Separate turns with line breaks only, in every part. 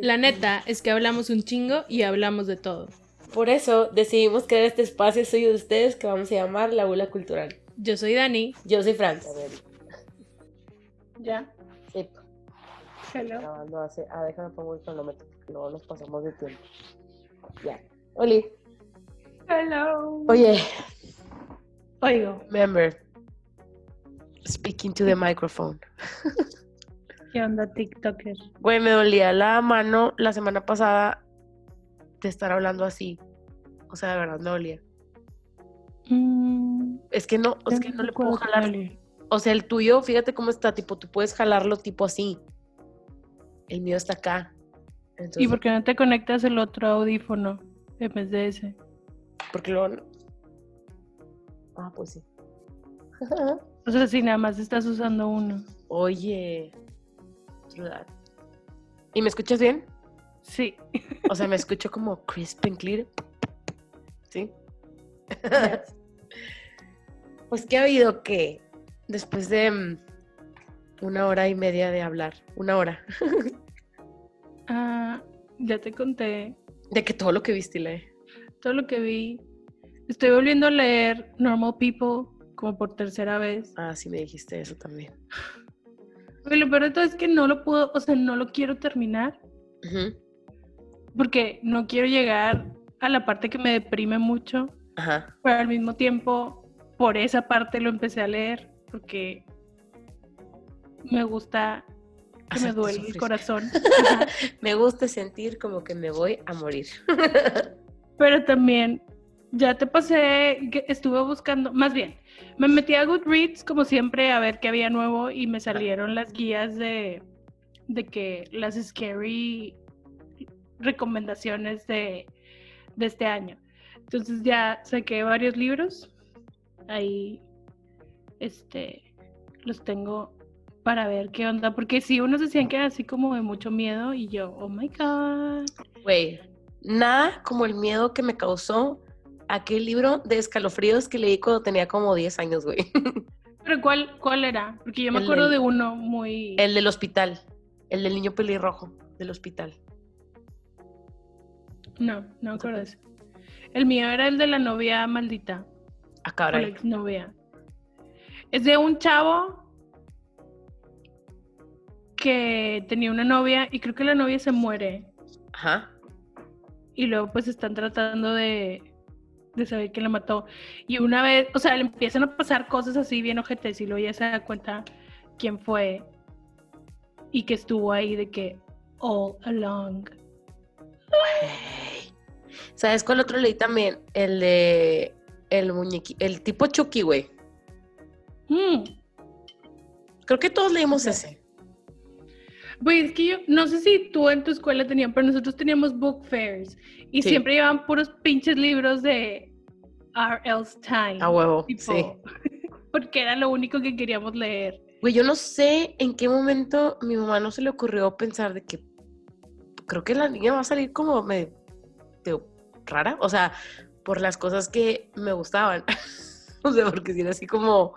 La neta es que hablamos un chingo y hablamos de todo.
Por eso decidimos crear este espacio suyo de ustedes que vamos a llamar La Bula Cultural.
Yo soy Dani.
Yo soy Franz.
¿Ya?
Sí.
Hello.
Hace... Ah, déjame pongo el cronómetro porque luego nos pasamos de tiempo. Ya. Oli.
Hello.
Oye,
Oigo,
remember. Speaking to the microphone.
¿qué onda TikToker?
Güey, me dolía la mano la semana pasada de estar hablando así. O sea, de verdad me dolía.
Mm,
Es que no, es que no le puedo jalar. O sea, el tuyo, fíjate cómo está, tipo, tú puedes jalarlo tipo así. El mío está acá. Entonces,
¿Y por qué no te conectas el otro audífono en vez de ese?
porque luego... no- Ah, pues sí.
O sea, si nada más estás usando uno.
Oye. ¿Y me escuchas bien?
Sí.
O sea, me escucho como crisp and clear. ¿Sí? Pues, ¿qué ha habido que después de mm, una hora y media de hablar? Una hora.
Ah, ya te conté
De que todo lo que viste y lee.
todo lo que vi. Estoy volviendo a leer Normal People como por tercera vez.
Ah, sí me dijiste eso también.
Pero lo peor de todo es que no lo puedo, o sea, no lo quiero terminar porque no quiero llegar a la parte que me deprime mucho.
Ajá.
Pero al mismo tiempo, por esa parte lo empecé a leer porque me gusta que me duele el corazón.
Me gusta sentir como que me voy a morir.
Pero también ya te pasé, que estuve buscando, más bien, me metí a Goodreads como siempre a ver qué había nuevo y me salieron las guías de, de que las scary recomendaciones de, de este año. Entonces ya saqué varios libros, ahí este, los tengo para ver qué onda, porque sí, unos decían que era así como de mucho miedo y yo, oh my god.
Güey, nada como el miedo que me causó aquel libro de escalofríos que leí cuando tenía como 10 años, güey.
Pero ¿cuál, cuál era? Porque yo me
El
acuerdo
del-
de uno muy...
El del hospital. El del niño pelirrojo del hospital.
No, no me acuerdo de ese. El mío era el de la novia maldita.
Ah, caray.
exnovia. Es de un chavo que tenía una novia y creo que la novia se muere.
Ajá.
Y luego pues están tratando de, de saber quién la mató. Y una vez, o sea, le empiezan a pasar cosas así bien ojetes y luego ya se da cuenta quién fue y que estuvo ahí de que all along.
¿Sabes cuál otro leí también? El de. El muñequi. El tipo Chucky, güey.
Mm.
Creo que todos leímos ese.
Güey, es que yo no sé si tú en tu escuela tenían, pero nosotros teníamos book fairs y
Sí.
siempre llevaban puros pinches libros de R.L. Stein.
A huevo.
tipo,
Sí.
Porque era lo único que queríamos leer.
Güey, yo no sé en qué momento mi mamá no se le ocurrió pensar de que creo que la niña va a salir como medio rara, o sea, por las cosas que me gustaban. o sea, porque si era así como,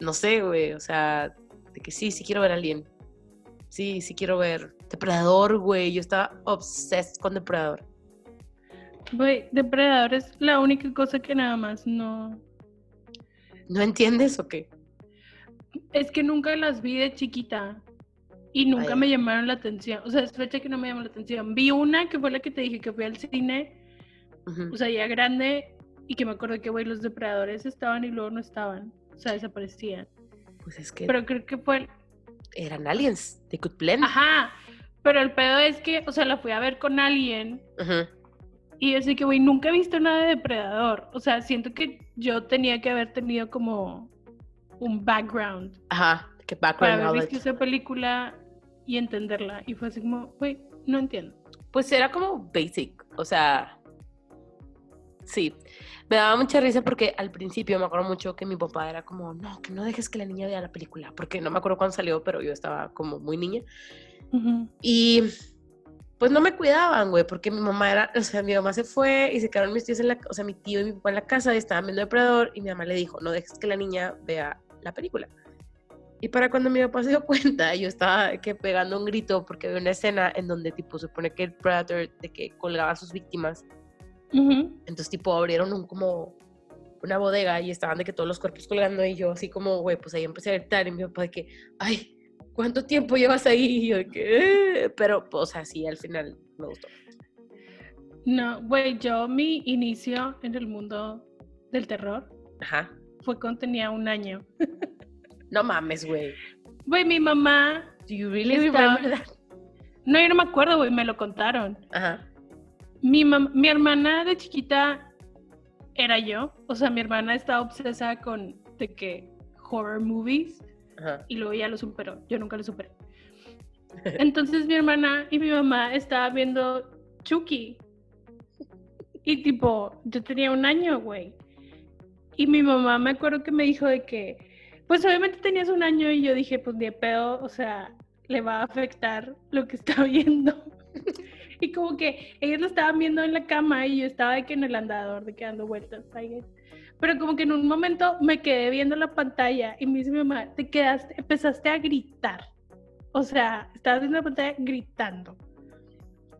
no sé, güey, o sea, de que sí, sí quiero ver a alguien. Sí, sí quiero ver Depredador, güey. Yo estaba obsessed con Depredador.
Güey, Depredador es la única cosa que nada más no...
¿No entiendes o qué?
Es que nunca las vi de chiquita y nunca me llamaron la atención. O sea, es fecha que no me llamó la atención. Vi una que fue la que te dije que fui al cine, o sea, ya grande, y que me acuerdo que, güey, los depredadores estaban y luego no estaban. O sea, desaparecían.
Pues es que
Pero creo que fue...
eran aliens. They could blend.
Ajá. Pero el pedo es que, o sea, la fui a ver con alguien y yo sé que, güey, nunca he visto nada de depredador. O sea, siento que yo tenía que haber tenido como un background
Ajá. Que
para
background
haber
knowledge.
visto esa película y entenderla. Y fue así como, güey, no entiendo.
Pues era como basic, o sea, sí. Me daba mucha risa porque al principio me acuerdo mucho que mi papá era como, no, que no dejes que la niña vea la película, porque no me acuerdo cuándo salió, pero yo estaba como muy niña. Y pues no me cuidaban, güey, porque mi mamá era, o sea, mi mamá se fue y se quedaron mis tíos en la, o sea, mi tío y mi papá en la casa y estaban viendo Depredador y mi mamá le dijo, no dejes que la niña vea la película. Y para cuando mi papá se dio cuenta, yo estaba que pegando un grito porque había una escena en donde tipo supone que el Predator de que colgaba a sus víctimas.
Ujú.
Entonces tipo abrieron un como una bodega y estaban de que todos los cuerpos colgando y yo así como, güey, pues ahí empecé a gritar y mi papá de que, ay, ¿cuánto tiempo llevas ahí? Y yo de que, "Eh", pero, pues así al final me gustó.
No, güey, yo mi inicio en el mundo del terror
Ajá.
fue cuando tenía un año.
No mames, güey.
Güey, mi mamá,
Do you really
Estaba- no, yo no me acuerdo, güey, me lo contaron.
Ajá.
Mi, mi hermana de chiquita era yo, o sea, mi hermana estaba obsesa con de que horror movies
Ajá.
y luego ya lo superó, yo nunca lo superé. Entonces mi hermana y mi mamá estaban viendo Chucky. Y tipo, yo tenía un año, güey. Y mi mamá me acuerdo que me dijo de que, pues obviamente tenías un año y yo dije, pues ni pedo, o sea, le va a afectar lo que está viendo. Y como que ellos lo estaban viendo en la cama y yo estaba de que en el andador, de que dando vueltas. Pero como que en un momento me quedé viendo la pantalla y me dice mi mamá, te quedaste, empezaste a gritar. O sea, estabas viendo la pantalla gritando.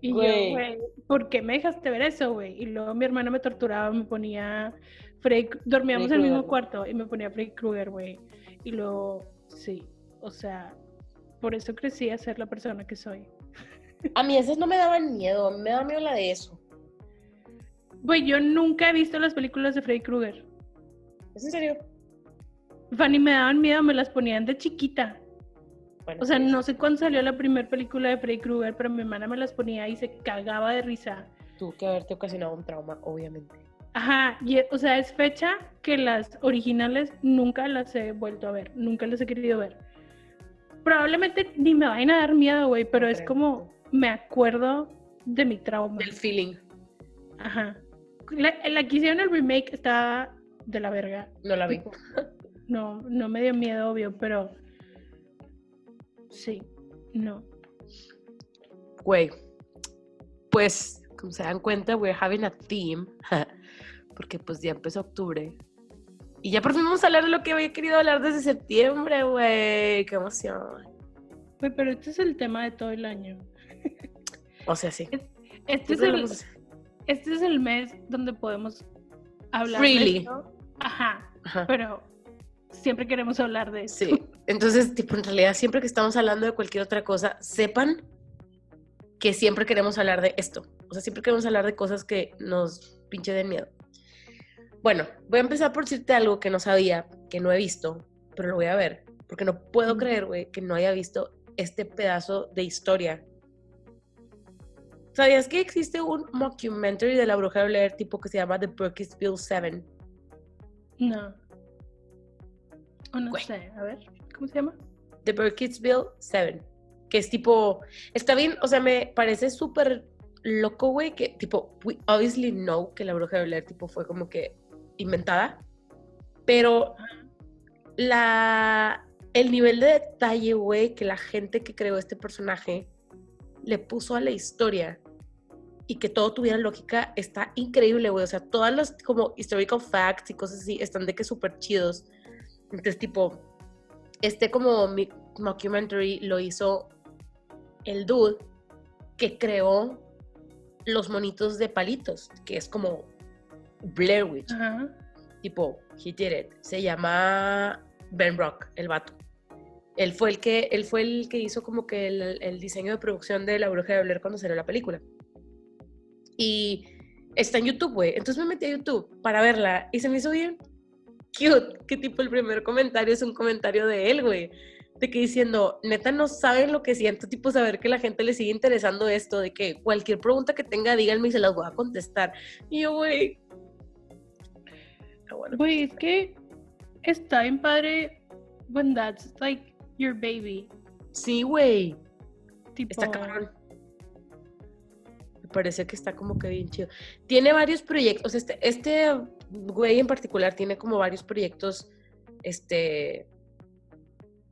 Y
Güey.
yo, güey, ¿por qué me dejaste ver eso, güey? Y luego mi hermana me torturaba, me ponía Freddy, dormíamos
Freddy
en el mismo cuarto y me ponía Freddy Krueger, güey. Y luego, sí, o sea, por eso crecí a ser la persona que soy.
A mí esas no me daban miedo, me daba miedo la de eso.
Güey, yo nunca he visto las películas de Freddy Krueger.
¿Es en serio?
Fanny, me daban miedo, me las ponían de chiquita.
Bueno,
O sea, no sé cuándo salió la primera película de Freddy Krueger, pero mi hermana me las ponía y se cagaba de risa.
Tuvo que haberte ocasionado un trauma, obviamente.
Ajá, y, o sea, es fecha que las originales nunca las he vuelto a ver, nunca las he querido ver. Probablemente ni me vayan a dar miedo, güey, pero
No
es
creo.
como me acuerdo de mi trauma.
Del feeling.
Ajá. La, la que hicieron el remake estaba de la verga.
No la vi.
No, no me dio miedo, obvio, pero sí, no.
Güey, pues, como se dan cuenta, we're having a theme. Porque pues ya empezó octubre. Y ya por fin vamos a hablar de lo que había querido hablar desde septiembre, güey. Qué emoción.
Güey, pero este es el tema de todo el año.
O sea, sí.
Este es el, este es el mes donde podemos hablar
Freely.
de esto. Ajá,
Ajá.
pero siempre queremos hablar de esto.
Sí. Entonces, tipo, en realidad, siempre que estamos hablando de cualquier otra cosa, sepan que siempre queremos hablar de esto. O sea, siempre queremos hablar de cosas que nos pinche den miedo. Bueno, voy a empezar por decirte algo que no sabía, que no he visto, pero lo voy a ver. Porque no puedo creer, güey, que no haya visto este pedazo de historia. ¿Sabías que existe un mockumentary de la bruja de Blair tipo que se llama The Burkittsville Seven?
No. O no
Güey.
sé, a ver, ¿cómo se llama?
The Burkittsville 7, que es tipo, está bien, o sea, me parece súper loco, güey, que tipo, we obviously know que la bruja de Blair tipo fue como que inventada, pero la, el nivel de detalle, güey, que la gente que creó este personaje le puso a la historia y que todo tuviera lógica está increíble, güey, o sea, todas las como historical facts y cosas así están de que súper chidos. Entonces, tipo, este como mi- mockumentary lo hizo el dude que creó los monitos de palitos, que es como Blair Witch.
Ajá.
Tipo, he did it. Se llama Ben Rock, el vato. Él fue el que, él fue el que hizo como que el, el diseño de producción de La Bruja de Blair cuando salió la película. Y está en YouTube, güey. Entonces me metí a YouTube para verla y se me hizo bien cute. Que tipo el primer comentario es un comentario de él, güey. De que diciendo, neta no saben lo que siento, tipo saber que la gente le sigue interesando esto, de que cualquier pregunta que tenga, díganme y se las voy a contestar. Y yo, güey. Ah.
Güey, es que está bien padre when that's like your baby.
Sí, güey.
Tipo,
Está cabrón. Me parece que está como que bien chido. Tiene varios proyectos. Este, este güey en particular tiene como varios proyectos. Este.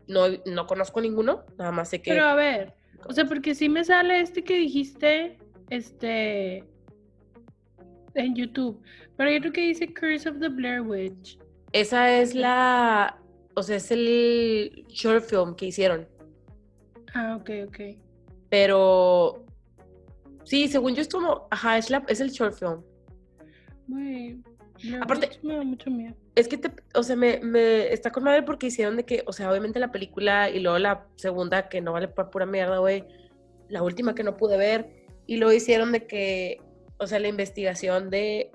No, no conozco ninguno. Nada más sé que.
Pero a ver, o sea, porque sí me sale este que dijiste, este, en YouTube. Pero hay otro que dice Curse of the Blair Witch.
Esa es la. o sea, es el short film que hicieron.
Ah, ok, ok.
Pero sí, según yo es como, ajá, es, la, es el short film. Aparte-
me da mucho miedo.
Es que, te, o sea, me, me está con madre porque hicieron de que, o sea, obviamente la película y luego la segunda que no vale para pura mierda, güey. La última que no pude ver. Y luego hicieron de que, o sea, la investigación de.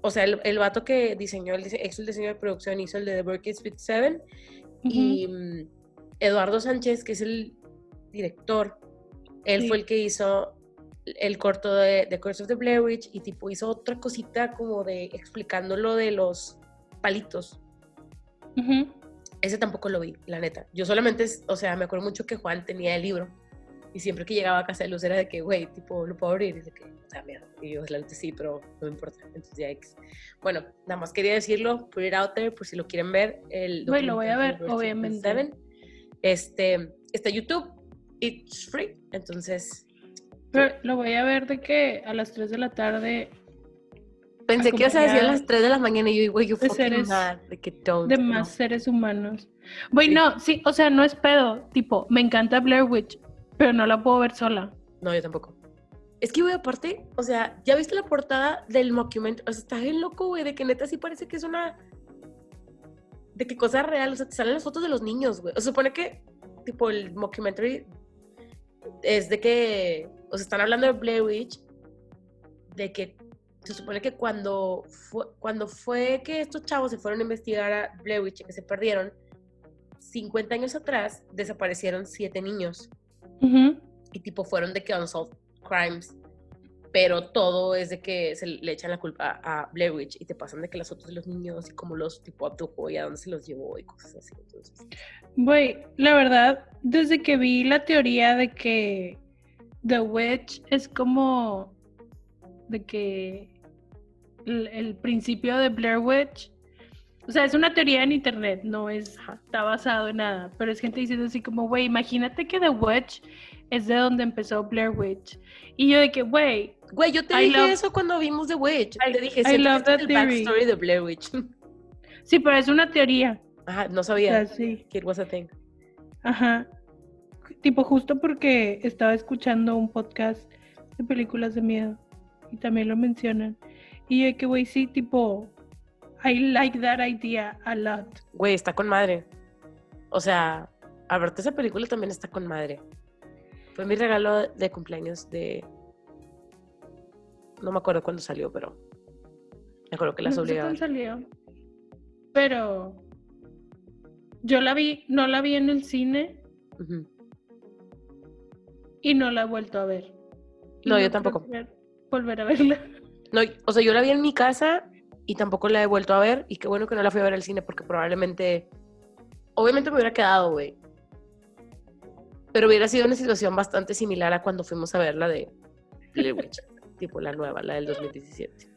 O sea, el, el vato que diseñó, el, hizo el diseño de producción, hizo el de The Burkett Speed 7. Y mm, Eduardo Sánchez, que es el director, él
Sí.
fue el que hizo el corto de The Curse of the Blair Witch y tipo hizo otra cosita como de explicando lo de los palitos.
Ujú.
Ese tampoco lo vi, la neta. Yo solamente, o sea, me acuerdo mucho que Juan tenía el libro y siempre que llegaba a casa de luz era de que, güey, tipo, ¿lo puedo abrir? Y dice que, sea, mierda. Y yo, la neta sí, pero no me importa. Entonces ya, X. Bueno, nada más quería decirlo, put it out there, por si lo quieren ver. El
Güey, lo voy a ver,
de
obviamente.
Este, está YouTube, it's free, entonces...
Pero lo voy a ver de que a las 3 de la tarde
Pensé que ibas a decir a las 3 de la mañana y yo, güey, yo
de
fucking
seres-
mad, de que don't.
de
no.
más seres humanos. Güey,
Sí.
no, sí, o sea, no es pedo. Tipo, me encanta Blair Witch, pero no la puedo ver sola.
No, yo tampoco. Es que, güey, aparte, o sea, ¿ya viste la portada del mockumentary? O sea, está bien loco, güey, de que neta sí parece que es una... De que cosa real, o sea, te salen las fotos de los niños, güey. O sea, se supone que, tipo, el mockumentary es de que... O sea, están hablando de Blair Witch, de que se supone que cuando fue, cuando fue que estos chavos se fueron a investigar a Blair Witch y que se perdieron, 50 años atrás desaparecieron siete niños
Ujú.
y tipo fueron de que unsolved crimes, pero todo es de que se le echan la culpa a Blair Witch y te pasan de que las de los niños y cómo los tipo abdujo y a dónde se los llevó y cosas así. Entonces,
Güey, la verdad, desde que vi la teoría de que The Witch es como de que el, el principio de Blair Witch, o sea, es una teoría en internet, no es, está basado en nada, pero es gente diciendo así como, güey, imagínate que The Witch es de donde empezó Blair Witch. Y yo de que, güey,
güey, yo te
I
dije
love-
eso cuando vimos The Witch.
I-
te dije,
I love
este es
that
el backstory de Blair Witch.
sí, pero es una teoría.
Ajá, no
O sea,
sabía
sí.
que it was a thing.
Ajá. Tipo, justo porque estaba escuchando un podcast de películas de miedo y también lo mencionan. Y yo que, güey, sí, tipo, I like that idea a lot.
Güey, está con madre. O sea, a verte esa película también está con madre. Fue mi regalo de cumpleaños de... No me acuerdo cuándo salió, pero... Me acuerdo que las
No sé
obligaba.
cuándo salió. Pero yo la vi, no la vi en el cine
Ujú.
Y no la he vuelto a ver. Y
No, yo tampoco.
que Volver a verla.
No, o sea, yo la vi en mi casa y tampoco la he vuelto a ver. Y qué bueno que no la fui a ver al cine porque probablemente. Obviamente me hubiera quedado, güey. Pero hubiera sido una situación bastante similar a cuando fuimos a ver la de Blair Witch, tipo la nueva, la del 2017.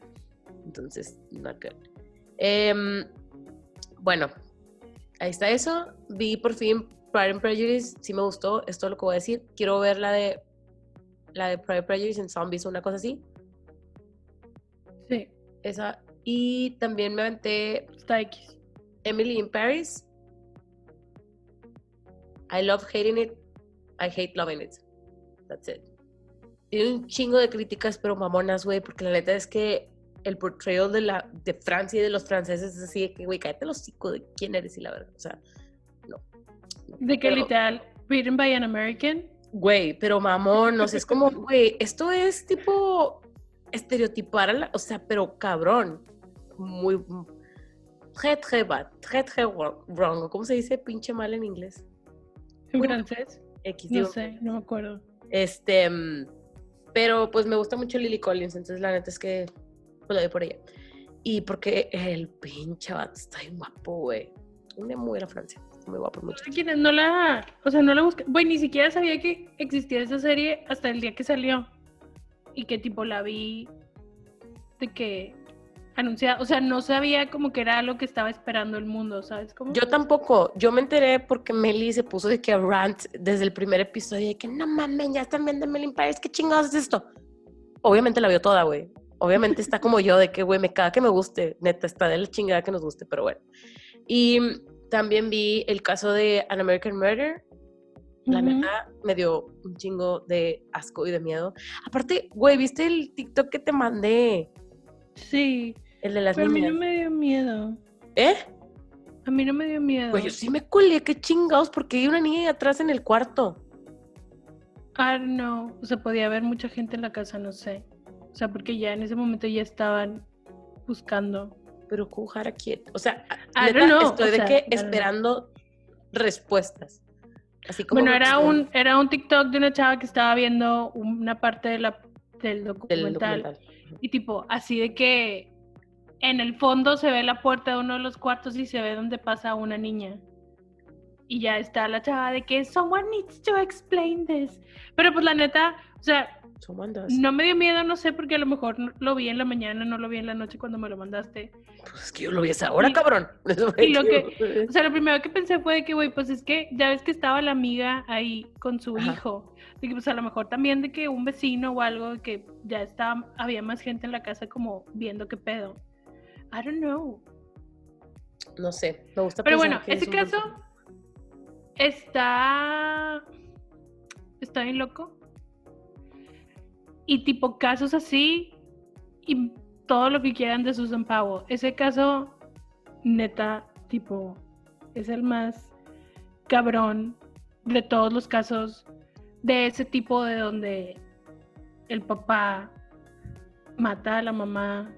Entonces, not good. Em, bueno, ahí está eso. Vi por fin Pride and Prejudice, sí me gustó, es todo lo que voy a decir. Quiero ver la de la de Pride and Prejudice en Zombies o una cosa así.
Sí,
Esa. Y también me aventé
está X.
Emily in Paris. I love hating it. I hate loving it. That's it. Tiene un chingo de críticas, pero mamonas, güey, porque la neta es que el portrayal de, la, de Francia y de los franceses es así de que, güey, cállate los hocico de quién eres y la verdad. O sea.
De que
Pero-
literal, written by an American.
Güey, pero mamón, o sea, es como, güey, esto es tipo estereotipar a la, o sea, pero cabrón, muy, très, très bad, très, très wrong, ¿cómo se dice pinche mal en inglés?
En
Bueno,
francés.
X,
No
digo,
sé, no me acuerdo.
Este, pero pues me gusta mucho Lily Collins, entonces la neta es que pues lo doy por ella. Y porque el pinche vato está bien guapo, güey. Una muy la Francia, muy guapo, mucho.
¿Quién- No la, o sea, no la busqué. Güey, ni siquiera sabía que existía esa serie hasta el día que salió. Y que tipo la vi de que anunciada, o sea, no sabía como que era lo que estaba esperando el mundo, ¿sabes? cómo?
Yo tampoco, yo me enteré porque Meli se puso de que a rant desde el primer episodio de que no mames, ya están viendo in Paris, ¿qué chingados es esto? Obviamente la vio toda, güey. Obviamente está como yo de que, güey, me caga que me guste, neta, está de la chingada que nos guste, pero bueno. Y También vi el caso de An American Murder. La neta me dio un chingo de asco y de miedo. Aparte, güey, ¿viste el TikTok que te mandé?
Sí,
El de las
pero a mí no me dio miedo.
¿Eh?
A mí no me dio miedo.
Güey, yo sí me colé, qué chingados, porque hay una niña ahí atrás en el cuarto.
Ah, no. O sea, podía haber mucha gente en la casa, no sé. O sea, porque ya en ese momento ya estaban buscando.
Pero Kuhara quieto. O sea,
I
neta,
know,
estoy
o
de
sea,
que esperando respuestas. Así como
Bueno, era un, era un TikTok de una chava que estaba viendo una parte de la, del
del
documental.
documental.
Y tipo, así de que en el fondo se ve la puerta de uno de los cuartos y se ve donde pasa una niña. Y ya está la chava de que someone needs to explain this. Pero pues la neta, o sea,
Someone does.
no me dio miedo, no sé, porque a lo mejor lo vi en la mañana, no lo vi en la noche cuando me lo mandaste.
Pues es que yo lo vi a esa hora,
Y-
cabrón.
y lo que- O sea, lo primero que pensé fue de que, güey, pues es que ya ves que estaba la amiga ahí con su
Ajá.
hijo. De que, pues a lo mejor también de que un vecino o algo, de que ya estaba, había más gente en la casa como viendo qué pedo. I don't know.
No sé, me gusta
Pero bueno,
es
ese
buen
caso está. Está bien loco. Y tipo casos así. Y todo lo que quieran de Susan Powell. Ese caso, neta, tipo, es el más cabrón de todos los casos de ese tipo de donde el papá mata a la mamá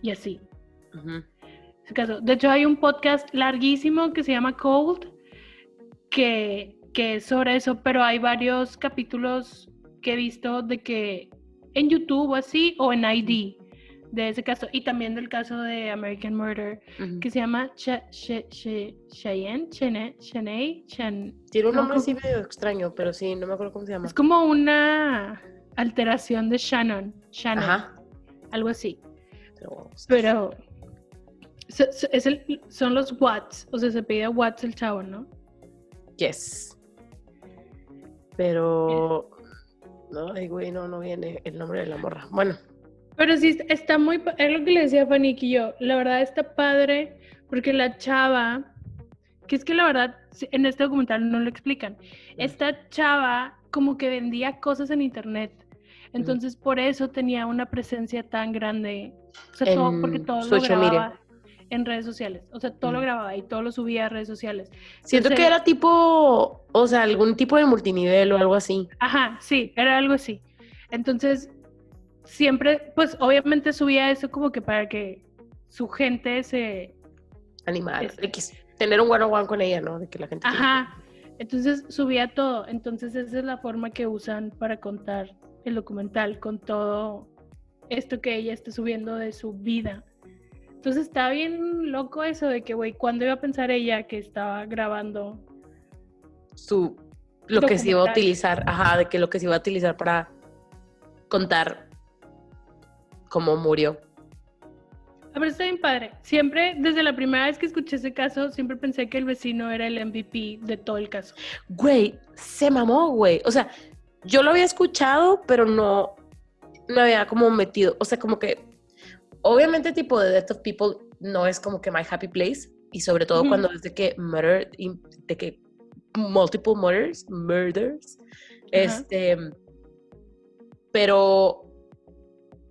y así
Ujú.
ese caso. De hecho, hay un podcast larguísimo que se llama Cold, que, que es sobre eso, pero hay varios capítulos que he visto de que en YouTube o así, o en ID de ese caso, y también del caso de American Murder, que se llama Cheyenne, Cheney, Chen-
Tiene un
no,
nombre así medio extraño, pero sí, no me acuerdo cómo se llama.
Es como una alteración de Shannon, Shannon,
Ajá.
algo así.
Pero vamos.
Pero so- so- es el- son los Watts, o sea, se pide Watts el chavo, ¿no?
Yes. Pero. No, ay, güey, no, no viene el nombre de la morra. Bueno,
Pero sí, está- muy, es lo que le decía a Fanny y yo, la verdad está padre, porque la chava, que es que la verdad, en este documental no lo explican, esta chava como que vendía cosas en internet, entonces por eso tenía una presencia tan grande, o sea, todo, porque todo lo
media.
En redes sociales, o sea, todo lo grababa y todo lo subía a redes sociales.
siento que era tipo. O sea, algún tipo de multinivel o algo así.
Ajá, sí, era algo así. Entonces, siempre, pues obviamente subía eso como que para que su gente se...
X. Tener un one on one con ella, ¿no? De que la gente. quiere-
Ajá. Entonces subía todo. Entonces esa es la forma que usan para contar el documental con todo esto que ella está subiendo de su vida. Entonces está bien loco eso de que, güey, ¿cuándo iba a pensar ella que estaba grabando?
Su. Lo que se iba a utilizar. Ajá, de que lo que se iba a utilizar para contar cómo murió.
A ver, está bien padre. Siempre, desde la primera vez que escuché ese caso, siempre pensé que el vecino era el MVP de todo el caso.
Güey, se mamó, güey. O sea, yo lo había escuchado, pero no me había como metido. O sea, como que, obviamente, tipo de Death of People no es como que my happy place. Y sobre todo cuando es de que murder, de que multiple murders, murders. Este, pero,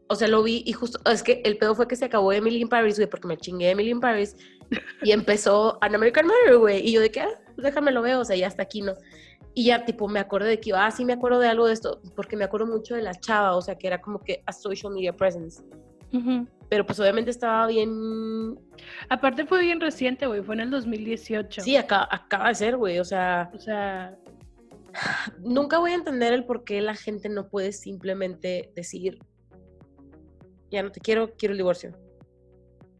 o sea, lo vi y justo, es que el pedo fue que se acabó Emily in Paris, güey, porque me chingué Emily in Paris y empezó An American Murder, güey. Y yo de que, ah, pues déjame lo veo, o sea, ya hasta aquí, ¿no? Y ya, tipo, me acordé de que, ah, sí, me acuerdo de algo de esto, porque me acuerdo mucho de la chava, o sea, que era como que a social media presence. Pero pues obviamente estaba bien,
Aparte fue bien reciente, güey, fue en el 2018.
sí, acaba de ser, güey, o sea,
O sea,
nunca voy a entender el por qué la gente no puede simplemente decir, ya no te quiero, quiero el divorcio.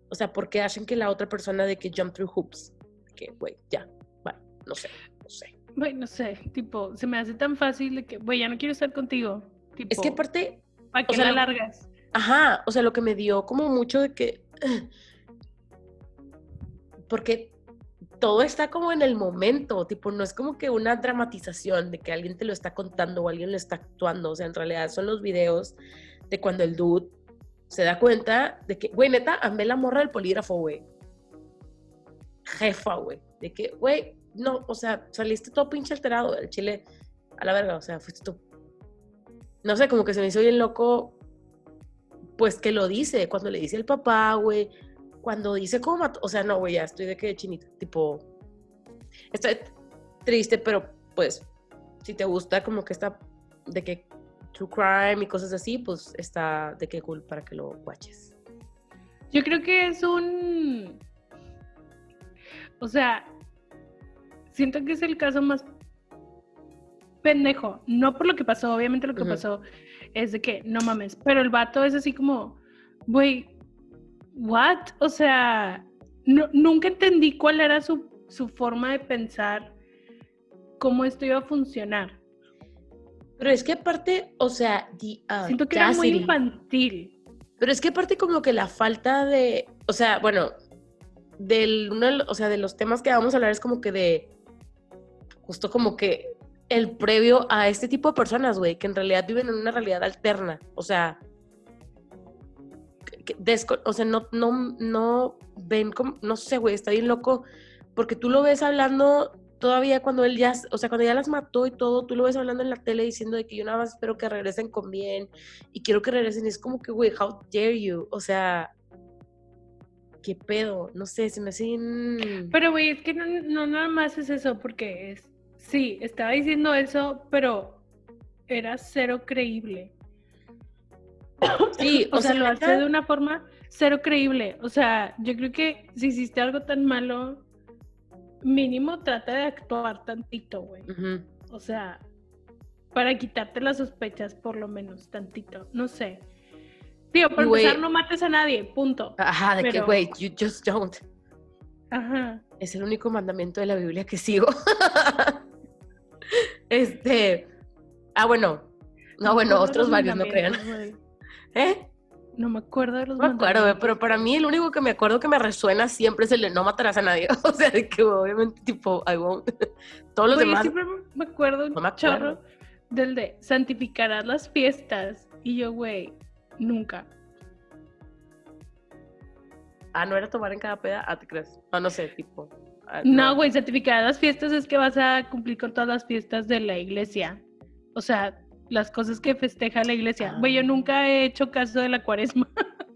O sea, ¿por qué hacen que la otra persona de que jump through hoops? Que, güey, ya, bueno, no sé, no sé.
güey, no sé, tipo, se me hace tan fácil de que, güey, ya no quiero estar contigo. Tipo,
Es que aparte,
¿para
o
qué
sea,
la largas?
Ajá, o sea, lo que me dio como mucho de que... Porque todo está como en el momento, tipo, no es como que una dramatización de que alguien te lo está contando o alguien lo está actuando, o sea, en realidad son los videos de cuando el dude se da cuenta de que, güey, neta, amé la morra del polígrafo, güey. jefa, güey. De que, güey, no, o sea, saliste todo pinche alterado del chile a la verga, o sea, fuiste tú. No sé, como que se me hizo bien loco, pues que lo dice, cuando le dice el papá, güey, cuando dice cómo mató, o sea, no, güey, ya estoy de que chinita, tipo, estoy triste, pero pues, si te gusta como que está, de que true crime y cosas así, pues está de que cool para que lo watches.
Yo creo que es un. O sea, siento que es el caso más pendejo. No por lo que pasó, obviamente lo que pasó es de que no mames. Pero el vato es así como, güey, ¿what? O sea, no- nunca entendí cuál era su, su forma de pensar, cómo esto iba a funcionar.
Pero es que aparte, o sea, the
Siento que era muy infantil.
Pero es que aparte como que la falta de, o sea, bueno, del uno, o sea, de los temas que vamos a hablar es como que de justo como que el previo a este tipo de personas, güey, que en realidad viven en una realidad alterna, o sea, que- desco- o sea, no, no, no ven como, no sé, güey, está bien loco, porque tú lo ves hablando todavía cuando él ya, o sea, cuando ya las mató y todo, tú lo ves hablando en la tele diciendo de que yo nada más espero que regresen con bien y quiero que regresen. Y es como que, güey, how dare you? O sea, ¿qué pedo? No sé, se me hace.
Pero, güey, es que no, no nada más es eso, porque es, sí, estaba diciendo eso, pero era cero creíble.
Sí,
O, sea, lo hace de una forma cero creíble. O sea, yo creo que si hiciste algo tan malo, mínimo trata de actuar tantito, güey. O sea, para quitarte las sospechas, por lo menos, tantito. No sé. Tío, por
Güey.
empezar, no mates a nadie, punto.
Ajá, de que,
Pero-
güey, you just don't.
Ajá.
Es el único mandamiento de la Biblia que sigo. este... Ah, bueno. No, bueno,
acuerdo de
otros varios, no crean. ¿Eh?
No me acuerdo de los
No me acuerdo, pero para mí el único que me acuerdo que me resuena siempre es el de no matarás a nadie. O sea, de que obviamente, tipo, I won't. Todos los
Güey, yo
demás.
siempre me acuerdo
No me acuerdo.
del de santificarás las fiestas. Y yo, güey, nunca.
Ah, no era tomar en cada peda. Ah, te crees. No, no sé, tipo. Ah,
No, güey, santificar las fiestas es que vas a cumplir con todas las fiestas de la iglesia. O sea, las cosas que festeja la iglesia. Güey, yo
Ah.
nunca he hecho caso de la cuaresma.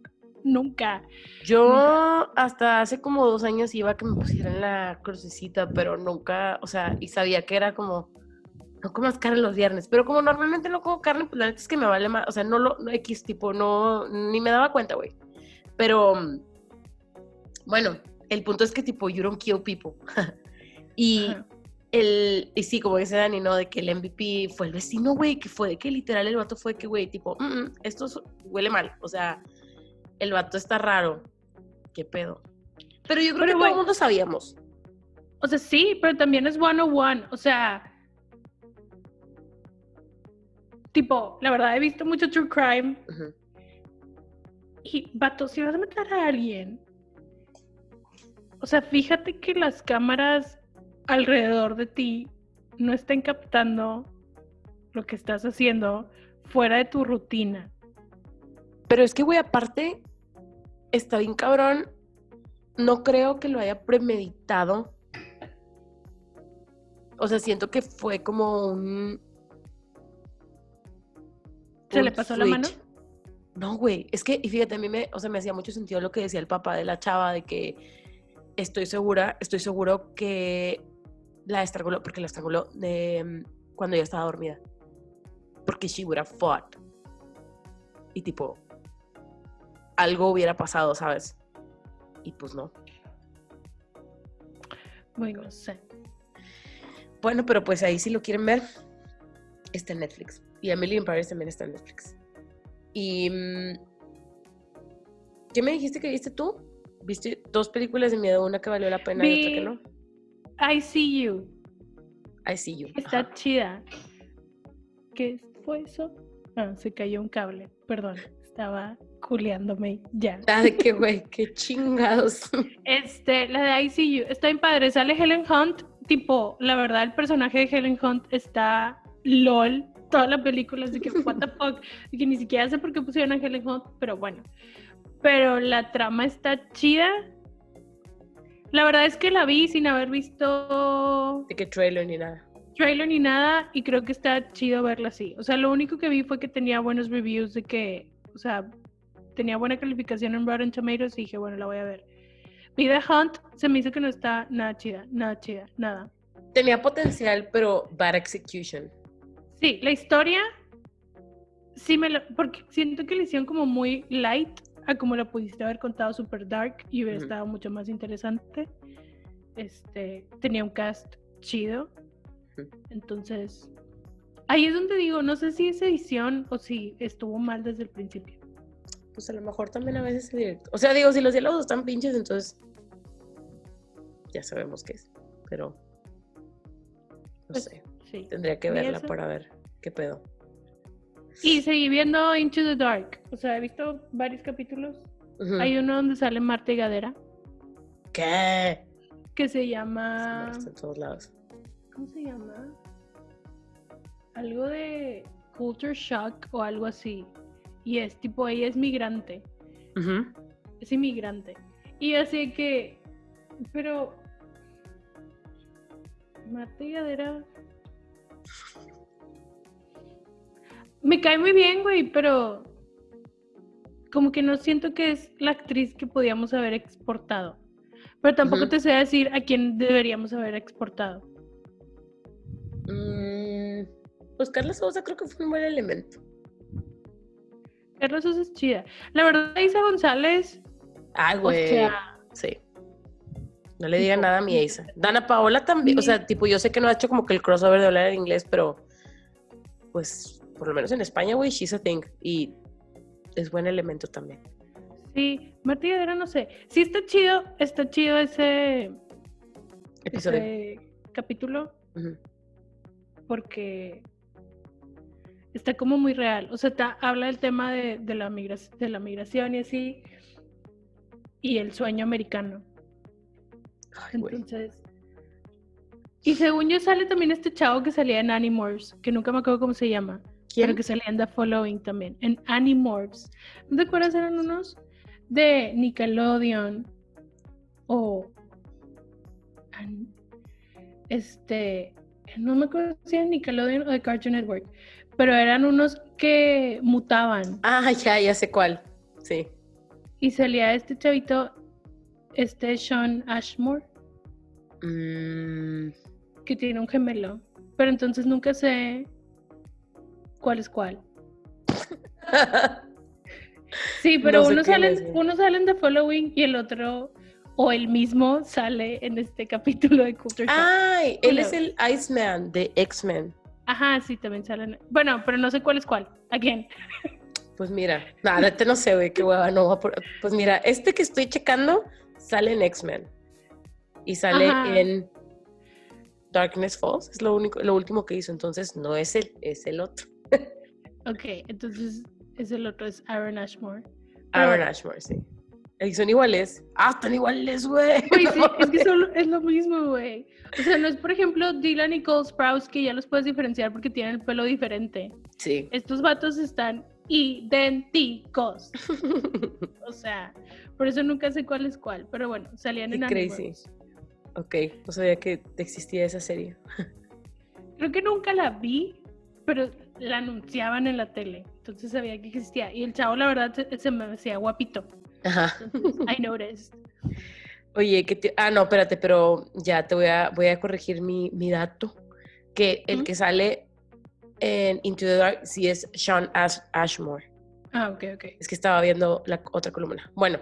nunca.
Yo hasta hace como dos años iba a que me pusieran la crucecita, pero nunca, o sea, y sabía que era como, no comas carne los viernes, pero como normalmente no como carne, pues la neta es que me vale más, o sea, no lo, no X, tipo, no, ni me daba cuenta, güey. Pero, mm, bueno, el punto es que tipo, you don't kill people. y
Ajá.
el, y sí, como dice Dani, ¿no? De que el MVP fue el vecino, güey, que fue que literal el vato fue que, güey, tipo, "Mm, mm, esto huele mal, o sea, el vato está raro, qué pedo. Pero yo creo
Pero,
que todo el mundo sabíamos.
O sea, sí, pero también es one on one. O sea, tipo, la verdad he visto mucho true crime. Y, vato, si vas a matar a alguien, o sea, fíjate que las cámaras alrededor de ti no estén captando lo que estás haciendo fuera de tu rutina.
Pero es que, güey, aparte, está bien cabrón. No creo que lo haya premeditado. O sea, siento que fue como un.
¿Se
un
le pasó la mano?
No, güey. Es que, y fíjate, a mí me, o sea, me hacía mucho sentido lo que decía el papá de la chava, de que estoy segura, estoy seguro que la estranguló, porque la estranguló de, cuando ella estaba dormida. Porque she would have fought. Y tipo, algo hubiera pasado, ¿sabes? Y pues no.
Bueno, no sé.
Bueno, pero pues ahí si lo quieren ver, está en Netflix. Y Emily in Paris también está en Netflix. Y... mm, ¿Qué me dijiste que viste tú? ¿Viste dos películas de miedo? Una que valió la pena y otra que no.
I see you.
I see you.
Está
Ajá.
chida. ¿Qué fue eso? Ah, se cayó un cable. Perdón. Estaba culeándome ya.
Ah, de que, güey, qué chingados.
Este, la de ICU, está bien padre. Sale Helen Hunt. Tipo, la verdad, el personaje de Helen Hunt está LOL. Toda la película de que, what the fuck. Que ni siquiera sé por qué pusieron a Helen Hunt, pero bueno. Pero la trama está chida. La verdad es que la vi sin haber visto
De que trailer ni nada.
trailer ni nada y creo que está chido verla así. O sea, lo único que vi fue que tenía buenos reviews de que, o sea, tenía buena calificación en Rotten Tomatoes y dije, bueno, la voy a ver. Vi The Hunt, se me hizo que no está nada chida, nada chida, nada.
Tenía potencial, pero bad execution.
Sí, la historia, sí me lo, porque siento que le hicieron como muy light a como lo pudiste haber contado super dark y hubiera
Ujú.
estado mucho más interesante. Este, tenía un cast chido. Entonces, ahí es donde digo, no sé si es edición o si estuvo mal desde el principio.
Pues a lo mejor también a veces el director. O sea, digo, si los diálogos están pinches, entonces ya sabemos qué es. Pero no
Pues,
sé.
Sí.
Tendría que
¿y
verla para ver qué pedo.
Y seguí viendo Into the Dark. O sea, he visto varios capítulos. Hay uno donde sale Marta y Gadera,
¿Qué?
que se
Se
llama...
molesta en todos lados.
¿Cómo se llama? Algo de Culture Shock o algo así. Y es tipo, ella es migrante. Es inmigrante. Y así que, pero... Marta y Gadera... Me cae muy bien, güey, pero como que no siento que es la actriz que podíamos haber exportado. Pero tampoco te sé decir a quién deberíamos haber exportado.
Mm, pues Carla Sousa creo que fue un buen elemento.
Carlos Sosa es chida. La verdad, Isa González,
Ay,
o
güey.
sea,
Sí. No le
Tipo,
nada a mi Isa. Dana Paola también, o sea, tipo, yo sé que no ha hecho como que el crossover de hablar en inglés, pero pues por lo menos en España, güey, she's a thing. Y es buen elemento también.
sí, Marta Gadera, no sé. Sí está chido, está chido ese,
Episodio.
ese capítulo porque está como muy real. O sea, ta- habla del tema de, de la migra- de la migración y así, y el sueño americano.
Ay.
Entonces. Y según yo sale también este chavo que salía en Animorphs, que nunca me acuerdo cómo se llama,
¿Quién?
pero que salía en The Following también, en Animorphs. ¿No te acuerdas? Eran unos de Nickelodeon o este, no me acuerdo si era Nickelodeon o de Cartoon Network, pero eran unos que mutaban
Ah, ya, ya sé cuál. Sí.
y salía este chavito, este Sean Ashmore.
Mm,
que tiene un gemelo, pero entonces nunca sé cuál es cuál. Sí, pero
No sé
uno,
quién
sale,
es, güey.
uno sale en The Following y el otro, o el mismo, sale en este capítulo de Shock.
Ay, él es el Iceman de X-Men.
Ajá, sí, también salen. Bueno, pero no sé cuál es cuál. ¿A quién?
Pues mira, nada, este no sé, güey, qué hueva, no. va por- Pues mira, este que estoy checando sale en X-Men. Y sale
Ajá.
en Darkness Falls, es lo único, lo último que hizo, entonces no es él, es el otro.
Ok, entonces es el otro, es Aaron Ashmore. Pero
Aaron. Ashmore, sí. Y son iguales. Ah, están iguales, güey.
Güey,
No
sí, es que son- es lo mismo, güey. O sea, no es, por ejemplo, Dylan y Cole Sprouse que ya los puedes diferenciar porque tienen el pelo diferente.
Sí.
estos vatos están idénticos. O sea, por eso nunca sé cuál es cuál. Pero bueno, salían
Qué
en
crazy. Ok, no sabía que existía esa serie.
Creo que nunca la vi, pero la anunciaban en la tele. Entonces sabía que existía. Y el chavo, la verdad, se, se me hacía guapito.
Ajá.
Entonces, I noticed.
Oye, que te... Ah, no, espérate, pero ya te voy a, voy a corregir mi, mi dato. Que el que sale en Into the Dark sí es Sean Ash- Ashmore.
Ah, ok, ok.
Es que estaba viendo la otra columna. Bueno,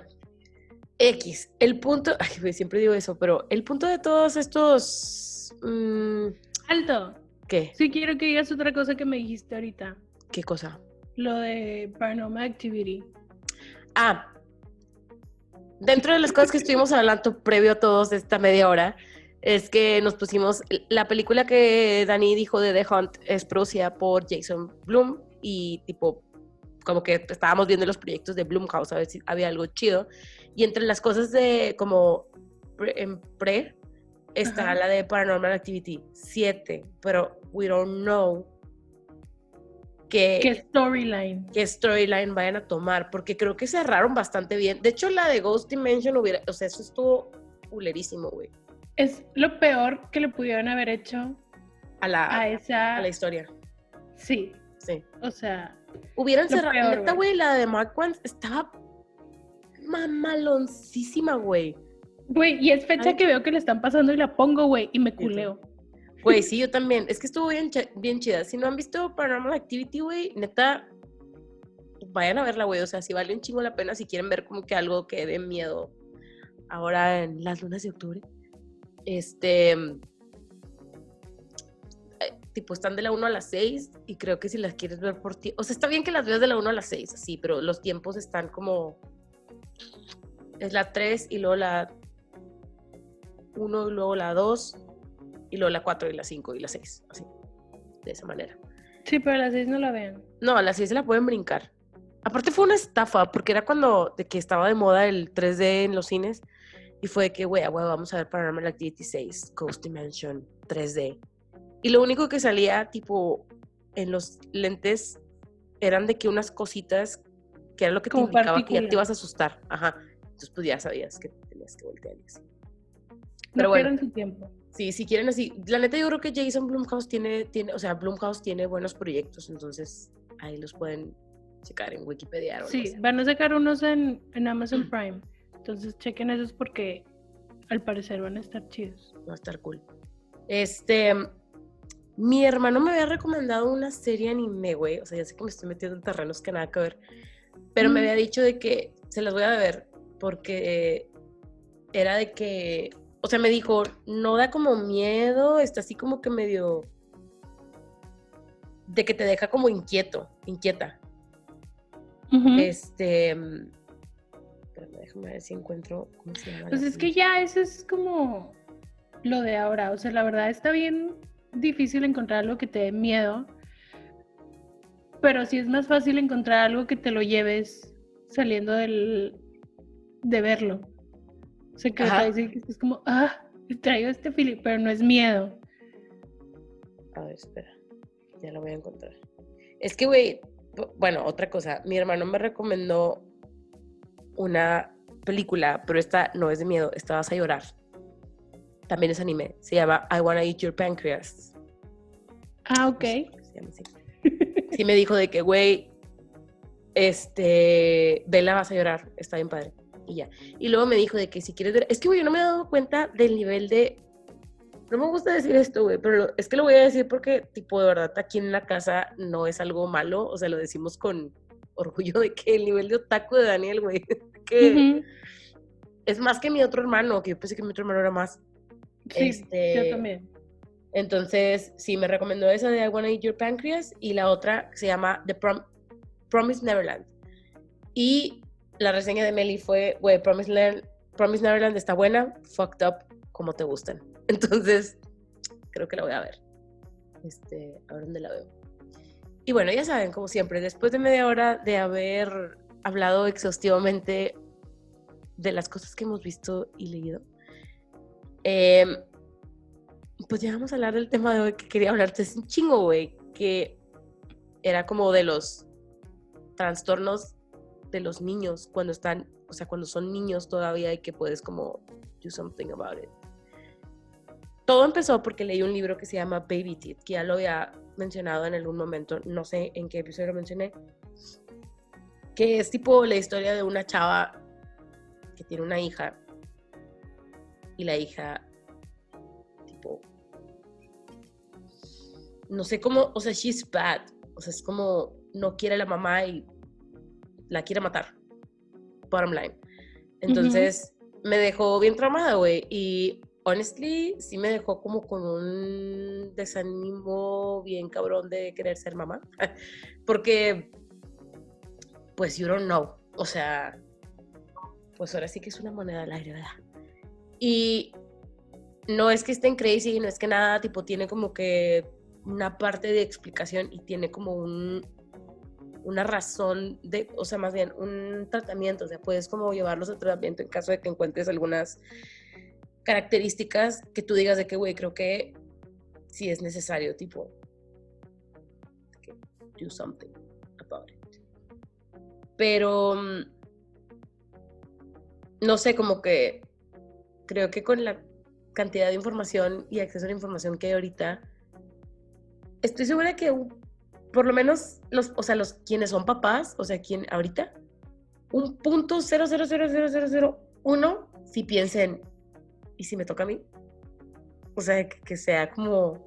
X. El punto... Ay, siempre digo eso, pero el punto de todos estos... mm,
Alto.
¿Qué?
Sí quiero que digas otra cosa que me dijiste ahorita.
¿Qué cosa?
Lo de Paranormal Activity.
Ah, dentro de las cosas que estuvimos hablando previo a todos esta media hora, es que nos pusimos, la película que Dani dijo de The Hunt es producida por Jason Bloom y tipo, como que estábamos viendo los proyectos de Blumhouse a ver si había algo chido. Y entre las cosas de como pre, en pre está
Ajá.
la de Paranormal Activity 7, pero we don't know que
¿Qué storyline?
qué storyline vayan a tomar, porque creo que cerraron bastante bien. De hecho, la de Ghost Dimension hubiera, o sea, eso estuvo culerísimo, güey.
Es lo peor que le pudieron haber hecho
A la,
a esa.
a la historia.
Sí,
Sí.
o sea,
Hubieran cerrado. Neta,
güey.
güey, la de Mark Wentz estaba mamaloncísima, güey.
Güey, y es fecha
Ay.
que veo que le están pasando y la pongo, güey, y me culeo.
Güey, sí, yo también. Es que estuvo bien, bien chida. Si no han visto Paranormal Activity, güey, neta, vayan a verla, güey. O sea, si vale un chingo la pena si quieren ver como que algo que dé miedo ahora en las lunas de octubre. Este. eh, Tipo, están de la 1 a las 6 y creo que si las quieres ver por ti. O sea, está bien que las veas de la 1 a las 6, así, pero los tiempos están como. Es la 3 y luego la 1 y luego la 2 y luego la 4 y la 5 y la 6, así, de esa manera.
Sí, pero a las seis no la vean.
No, a las 6 se la pueden brincar. Aparte fue una estafa, porque era cuando de que estaba de moda el 3D en los cines y fue de que, güey, vamos a ver Paranormal Activity 6, Ghost Dimension 3D. Y lo único que salía, tipo, en los lentes eran de que unas cositas que era lo que te
Como
indicaba que ya te ibas a asustar. Ajá. Entonces, pues ya sabías que tenías que voltear y así.
No
Pero bueno.
pierdan su tiempo.
Sí, si quieren así. La neta, yo creo que Jason Blumhouse tiene, tiene, o sea, Blumhouse tiene buenos proyectos, entonces ahí los pueden checar en Wikipedia. o
Sí,
así.
van a sacar unos en, en Amazon Prime. Entonces chequen esos porque al parecer van a estar chidos.
Va a estar cool. Este, mi hermano me había recomendado una serie anime, güey. O sea, ya sé que me estoy metiendo en terrenos que nada que ver. Pero me
Mm.
había dicho de que se las voy a ver porque era de que, o sea, me dijo, no da como miedo, está así como que medio de que te deja como inquieto, inquieta.
Ujú.
Este, mm, déjame ver si encuentro cómo se llama. la
Pues es que ya eso es como lo de ahora. O sea, la verdad está bien difícil encontrar algo que te dé miedo. Pero sí es más fácil encontrar algo que te lo lleves saliendo del, de verlo. O sea, que
Ajá.
te dice que es como, ah, traigo este feeling, pero no es miedo.
A ver, espera. Ya lo voy a encontrar. Es que, güey, bu- bueno, otra cosa. Mi hermano me recomendó una película, pero esta no es de miedo, esta vas a llorar. También es anime. Se llama I Wanna Eat Your Pancreas.
Ah, ok.
No sé se llama así. Sí me dijo de que, güey, este, vela, vas a llorar, está bien padre. Y ya. Y luego me dijo de que si quieres ver, es que, güey, yo no me he dado cuenta del nivel de, no me gusta decir esto, güey, pero lo- es que lo voy a decir porque, tipo, de verdad, aquí en la casa no es algo malo, o sea, lo decimos con orgullo de que el nivel de otaku de Daniel, güey, que es más que mi otro hermano, que yo pensé que mi otro hermano era más.
Sí,
Este,
yo también.
Entonces, sí, me recomendó esa de I Wanna Eat Your Pancreas y la otra que se llama The Prom- Promise Neverland. Y la reseña de Meli fue, güey, Promise, Never- Promise Neverland está buena, fucked up, como te gustan. Entonces, creo que la voy a ver. Este, a dónde la veo. Y bueno, ya saben, como siempre, después de media hora de haber hablado exhaustivamente de las cosas que hemos visto y leído, em, pues ya vamos a hablar del tema de hoy que quería hablarte. Es un chingo, güey, que era como de los trastornos de los niños cuando están, o sea, cuando son niños todavía y que puedes como do something about it. Todo empezó porque leí un libro que se llama Baby Teeth, que ya lo había mencionado en algún momento, no sé en qué episodio lo mencioné, que es tipo la historia de una chava que tiene una hija y la hija tipo no sé cómo, o sea, she's bad, o sea, es como no quiere a la mamá y la quiere matar. Bottom line. Entonces, me dejó bien traumada, güey, y honestly sí me dejó como con un desánimo bien cabrón de querer ser mamá, porque pues you don't know, o sea, pues ahora sí que es una moneda al aire, ¿verdad? Y no es que estén crazy, no es que nada, tipo, tiene como que una parte de explicación y tiene como un, una razón de, o sea, más bien un tratamiento, o sea, puedes como llevarlos al tratamiento en caso de que encuentres algunas características que tú digas de que, güey, creo que sí es necesario, tipo, do something about it. Pero, mm, no sé, como que creo que con la cantidad de información y acceso a la información que hay ahorita, estoy segura que por lo menos los, o sea, los quienes son papás, o sea, quien ahorita, un punto cero cero cero cero cero cero uno si piensen, ¿y si me toca a mí? O sea, que, sea como,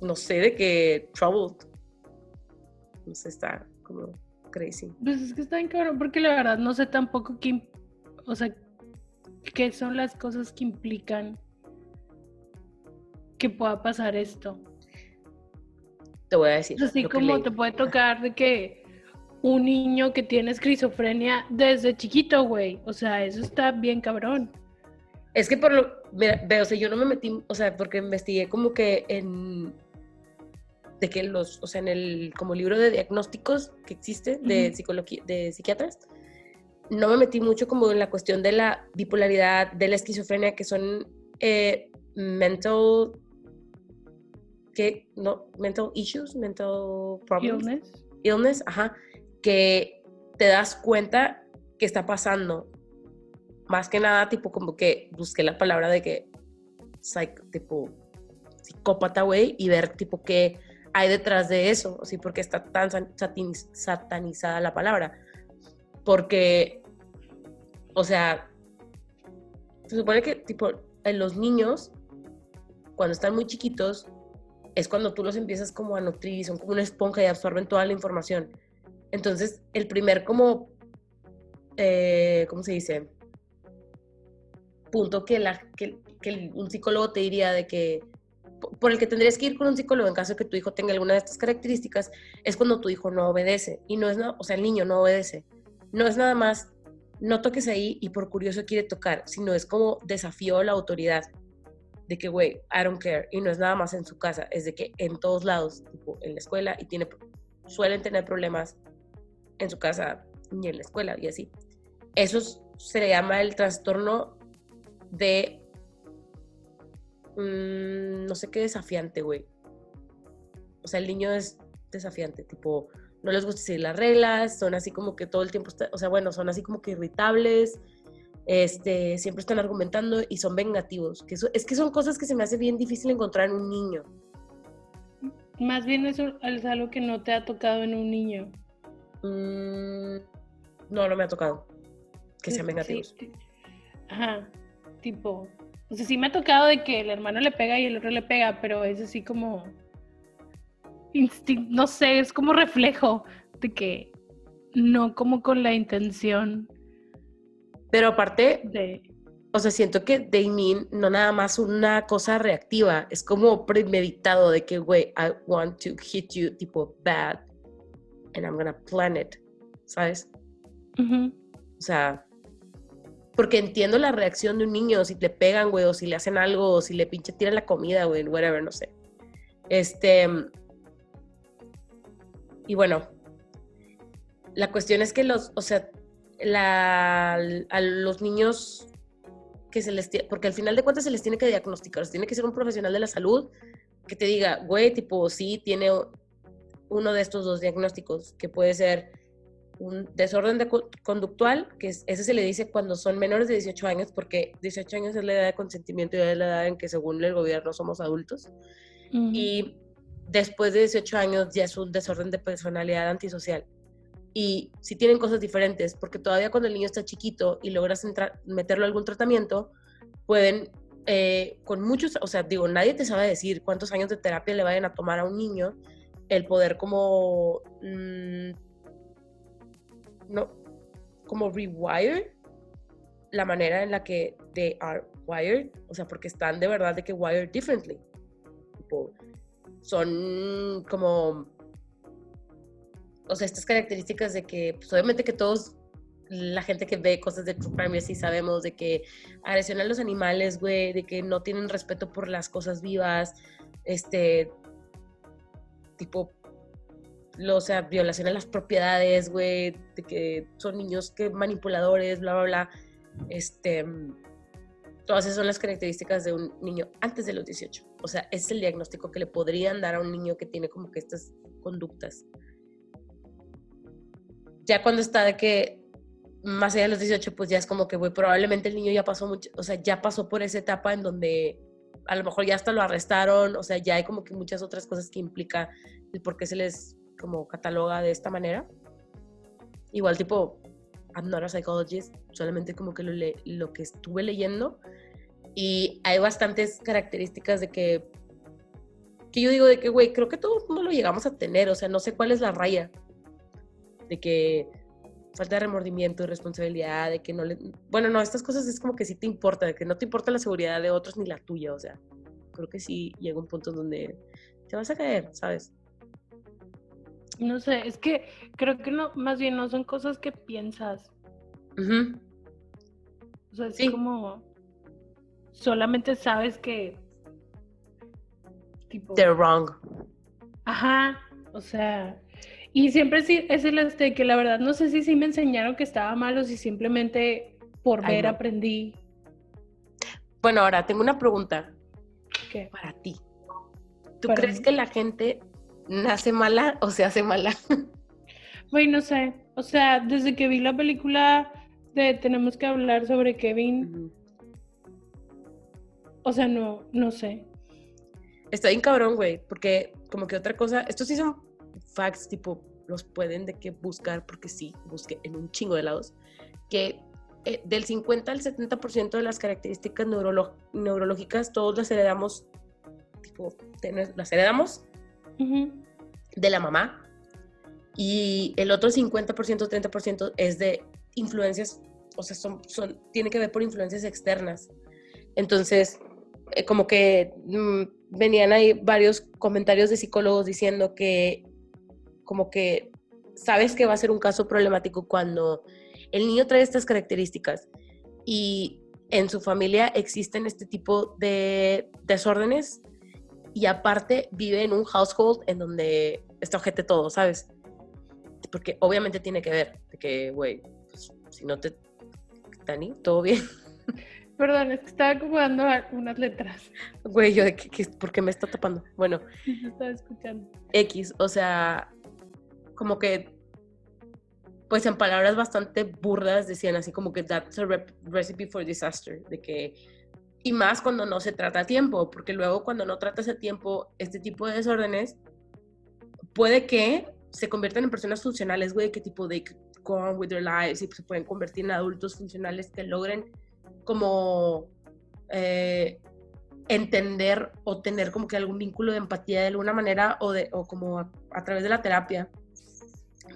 no sé, de que troubled. No sé, está como crazy.
Pues es que está bien cabrón, porque la verdad no sé tampoco qué, o sea, qué son las cosas que implican que pueda pasar esto.
Te voy a decir.
Así como te puede tocar de que un niño que tiene esquizofrenia desde chiquito, güey. O sea, eso está bien cabrón.
Es que por lo, mira, ve, o sea, yo no me metí, o sea, porque investigué como que en, de que los, o sea, en el, como libro de diagnósticos que existe de
Ujú.
psicología, de psiquiatras, no me metí mucho como en la cuestión de la bipolaridad, de la esquizofrenia, que son eh, mental, que, no, mental issues, mental problems
Illness.
illness, ajá, que te das cuenta que está pasando. Más que nada, tipo, como que busqué la palabra de que, psych- tipo, psicópata, güey, y ver, tipo, qué hay detrás de eso, así, porque está tan sataniz- satanizada la palabra. Porque, o sea, se supone que, tipo, en los niños, cuando están muy chiquitos, es cuando tú los empiezas como a nutrir son como una esponja y absorben toda la información. Entonces, el primer como, eh, ¿cómo se dice? Punto que, la, que, que un psicólogo te diría de que, po- por el que tendrías que ir con un psicólogo en caso de que tu hijo tenga alguna de estas características, es cuando tu hijo no obedece. Y no es nada, o sea, el niño no obedece. No es nada más, no toques ahí y por curioso quiere tocar, sino es como desafío a la autoridad de que, güey, I don't care. Y no es nada más en su casa, es de que en todos lados, tipo en la escuela, y tiene, suelen tener problemas en su casa y en la escuela y así. Eso es- se le llama el trastorno de, mm, no sé qué desafiante, güey. O sea, el niño es desafiante, tipo, no les gusta seguir las reglas, son así como que todo el tiempo, está- o sea, bueno, son así como que irritables, este, siempre están argumentando y son vengativos. Que eso- es que son cosas que se me hace bien difícil encontrar en un niño.
Más bien eso es algo que no te ha tocado en un niño.
Mm, no, no me ha tocado que sean vengativos.
sí. Ajá, tipo, o sea, sí me ha tocado de que el hermano le pega y el otro le pega, pero es así como instinto, no sé, es como reflejo de que no como con la intención
Pero aparte,
de
o sea, siento que Damien no nada más una cosa reactiva, es como premeditado de que, güey, I want to hit you, tipo, bad, and I'm gonna plan it, ¿sabes? O sea, porque entiendo la reacción de un niño si le pegan, güey, o si le hacen algo, o si le pinche tiran la comida, güey, whatever, no sé. Este. Y bueno, la cuestión es que los, o sea, la, a los niños que se les, porque al final de cuentas se les tiene que diagnosticar, tiene que ser un profesional de la salud que te diga, güey, tipo, sí, tiene uno de estos dos diagnósticos, que puede ser un desorden de co- conductual, que es, ese se le dice cuando son menores de 18 años, porque 18 años es la edad de consentimiento y es la edad en que según el gobierno somos adultos. Y después de 18 años ya es un desorden de personalidad antisocial. Y si tienen cosas diferentes, porque todavía cuando el niño está chiquito y logras entrar, meterlo a algún tratamiento, pueden, eh, con muchos, o sea, digo, nadie te sabe decir cuántos años de terapia le vayan a tomar a un niño, el poder como, mm, no, como rewire la manera en la que they are wired, o sea, porque están de verdad de que wired differently. Tipo, son como, o sea, estas características de que, pues obviamente que todos, la gente que ve cosas de True Crime y así sabemos de que agresión a los animales, güey, de que no tienen respeto por las cosas vivas, este, tipo, lo, o sea, violación a las propiedades, güey, de que son niños que manipuladores, bla, bla, bla, este, todas esas son las características de un niño antes de los 18. O sea, es el diagnóstico que le podrían dar a un niño que tiene como que estas conductas. Ya cuando está de que más allá de los 18, pues ya es como que, güey, probablemente el niño ya pasó mucho, o sea, ya pasó por esa etapa en donde a lo mejor ya hasta lo arrestaron, o sea, ya hay como que muchas otras cosas que implica el por qué se les como cataloga de esta manera. Igual tipo, I'm not a psychologist, solamente como que lo, le- lo que estuve leyendo y hay bastantes características de que, que yo digo de que, güey, creo que todo el mundo lo llegamos a tener, o sea, no sé cuál es la raya de que falta de remordimiento y responsabilidad, de que no le... Bueno, no, estas cosas es como que sí te importa, de que no te importa la seguridad de otros ni la tuya, o sea, creo que sí llega un punto donde te vas a caer, ¿sabes?
No sé, es que creo que no, más bien no son cosas que piensas.
Ujú.
O sea, es
Sí.
como solamente sabes que tipo
They're wrong.
Ajá, o sea, y siempre sí es el este que la verdad no sé si sí me enseñaron que estaba mal o si simplemente por
Ay,
ver
no.
aprendí
Bueno, ahora tengo una pregunta
que
para ti. ¿Tú
Para
crees
mí.
que la gente nace mala o se hace mala?
Güey, no sé, o sea, desde que vi la película de Tenemos que hablar sobre Kevin, o sea, no, no sé.
Está bien cabrón, güey, porque como que otra cosa, estos sí son facts, tipo, los pueden de que buscar, porque sí, busqué en un chingo de lados, que eh, del 50 al 70% de las características neurológicas, todos las heredamos, tipo, las heredamos
Ujú.
de la mamá, y el otro 50%, 30% es de influencias, o sea, son, son, tiene que ver por influencias externas. Entonces, eh, como que mm, venían ahí varios comentarios de psicólogos diciendo que como que sabes que va a ser un caso problemático cuando el niño trae estas características y en su familia existen este tipo de desórdenes y aparte vive en un household en donde está ojete todo, ¿sabes? Porque obviamente tiene que ver, de que, güey, pues, si no te... Dani, ¿todo bien?
Perdón, es que estaba acomodando unas letras.
Güey, yo de que, que- ¿por qué me está tapando? Bueno,
yo estaba escuchando.
X, o sea, como que, pues en palabras bastante burdas decían así como que that's a recipe for disaster, de que, y más cuando no se trata a tiempo, porque luego cuando no tratas a tiempo este tipo de desórdenes, puede que se conviertan en personas funcionales, güey, que tipo de go on with their lives y se pueden convertir en adultos funcionales que logren como eh, entender o tener como que algún vínculo de empatía de alguna manera o, de, o como a través de la terapia.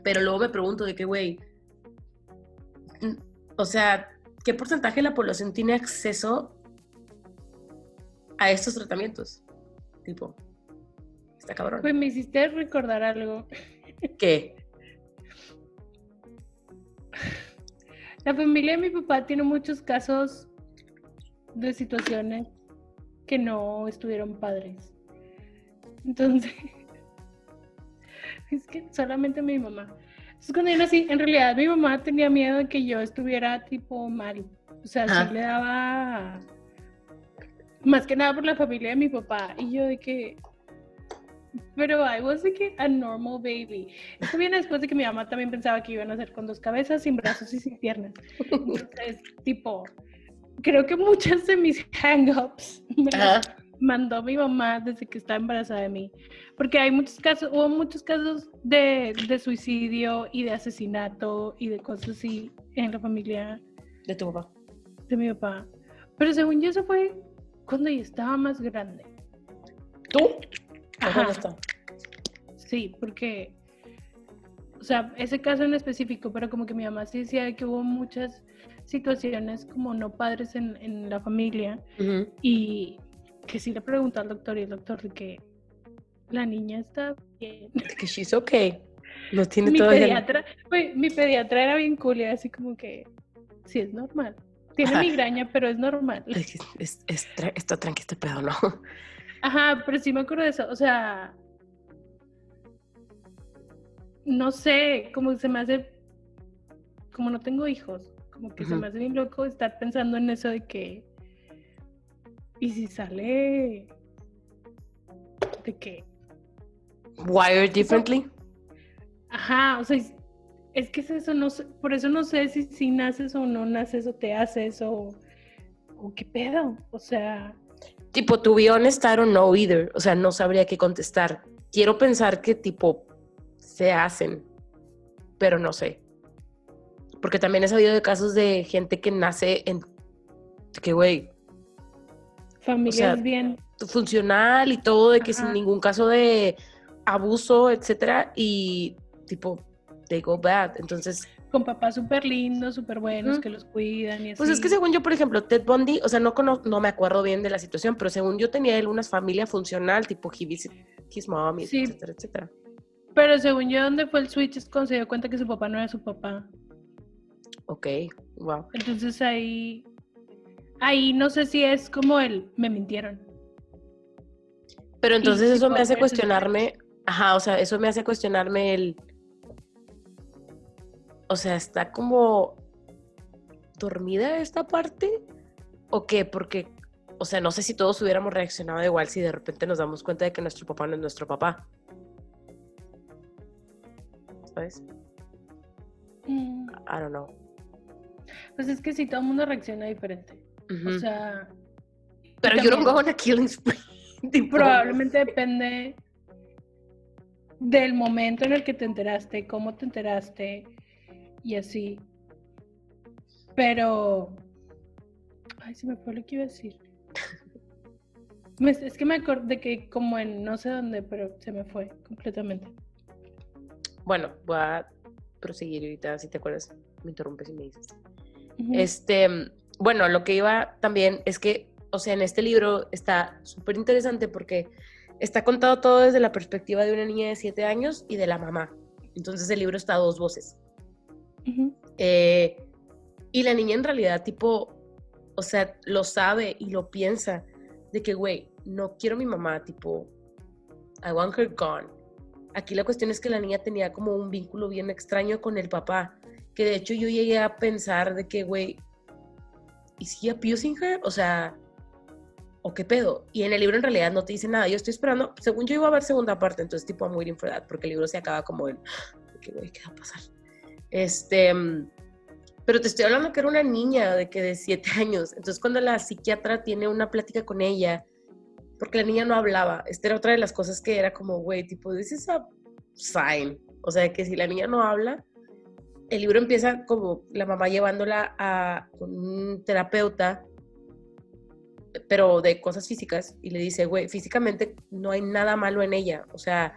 Pero luego me pregunto de que, güey, o sea, ¿qué porcentaje de la población tiene acceso a estos tratamientos? Tipo, está cabrón.
Pues me hiciste recordar algo.
¿Qué?
La familia de mi papá tiene muchos casos de situaciones que no estuvieron padres. Entonces, es que solamente mi mamá. Es cuando yo nací, en realidad mi mamá tenía miedo de que yo estuviera tipo mal. O sea,
Ajá.
sí le daba más que nada por la familia de mi papá. Y yo de que, pero I was like a normal baby. Esto viene después de que mi mamá también pensaba que iban a ser con dos cabezas, sin brazos y sin piernas. Entonces, tipo, creo que muchas de mis hang-ups las
Ajá.
Mandó mi mamá desde que estaba embarazada de mí. Porque hay muchos casos, hubo muchos casos de, de suicidio y de asesinato y de cosas así en la familia
De tu papá.
de mi papá. Pero según yo, eso fue cuando yo estaba más grande.
¿Tú? ¿O
Ajá.
está?
Sí, porque, o sea, ese caso en específico, pero como que mi mamá sí decía que hubo muchas situaciones como no padres en, en la familia y que sí le preguntó al doctor y el doctor de que la niña está bien.
De que she's okay. No tiene
mi
todavía...
pediatra, mi pediatra era bien cool y así como que sí es normal. Tiene
Ajá.
migraña, pero es normal.
Es, es- es tra- está tranqui este pedo, ¿no?
Ajá, pero sí me acuerdo de eso. O sea, no sé, como se me hace, como no tengo hijos, como que se me hace bien loco estar pensando en eso de que, ¿y si sale de que,
Wired differently.
ajá, o sea, es que es eso, no sé, por eso no sé si, si naces o no naces o te haces o, o qué pedo. O sea,
Tipo, to be honest, I don't know either. O sea, no sabría qué contestar. Quiero pensar que, tipo, se hacen, pero no sé. Porque también he sabido de casos de gente que nace en. que, güey,
familias
sea,
bien.
funcional y todo, de que sin ningún caso de abuso, etcétera, y, tipo, they go bad. Entonces,
Con papás súper lindos, súper buenos, que los cuidan y así.
Pues es que según yo, por ejemplo, Ted Bundy, o sea, no, no me acuerdo bien de la situación, pero según yo tenía él una familia funcional, tipo he visited his mom,
Sí.
etcétera, etcétera.
Pero según yo, donde fue el switch es cuando se dio cuenta que su papá no era su papá.
Ok, wow.
Entonces ahí, ahí no sé si es como el, me mintieron.
Pero entonces eso me hace cuestionarme, ajá, o sea, eso me hace cuestionarme el, o sea, está como dormida esta parte, o qué, porque, o sea, no sé si todos hubiéramos reaccionado igual si de repente nos damos cuenta de que nuestro papá no es nuestro papá. ¿Sabes?
Mm,
I don't know.
Pues es que sí, todo el mundo reacciona diferente. O sea,
Pero you don't
también-
go on a killing spree.
probablemente depende del momento en el que te enteraste, cómo te enteraste y así. Pero, ay, se me fue lo que iba a decir. Me- es que me acordé que como en no sé dónde, pero se me fue completamente.
Bueno, voy a proseguir ahorita, si te acuerdas, me interrumpes y me dices. Este, bueno, lo que iba también es que, o sea, en este libro está súper interesante porque está contado todo desde la perspectiva de una niña de 7 años y de la mamá. Entonces el libro está a dos voces. Eh, y la niña en realidad, tipo, o sea, lo sabe y lo piensa de que, güey, no quiero a mi mamá, tipo, I want her gone. Aquí la cuestión es que la niña tenía como un vínculo bien extraño con el papá, que de hecho yo llegué a pensar de que, güey, ¿is he abusing her? O sea, ¿o qué pedo? Y en el libro en realidad no te dice nada. Yo estoy esperando, según yo iba a ver segunda parte, entonces tipo, I'm waiting for that, porque el libro se acaba como el, de que, güey, ¿qué va a pasar? Este, pero te estoy hablando que era una niña de que de siete años. Entonces cuando la psiquiatra tiene una plática con ella, porque la niña no hablaba, esta era otra de las cosas que era como, güey, tipo, this is a sign. O sea, que si la niña no habla, el libro empieza como la mamá llevándola a un terapeuta, pero de cosas físicas, y le dice, güey, físicamente no hay nada malo en ella. O sea,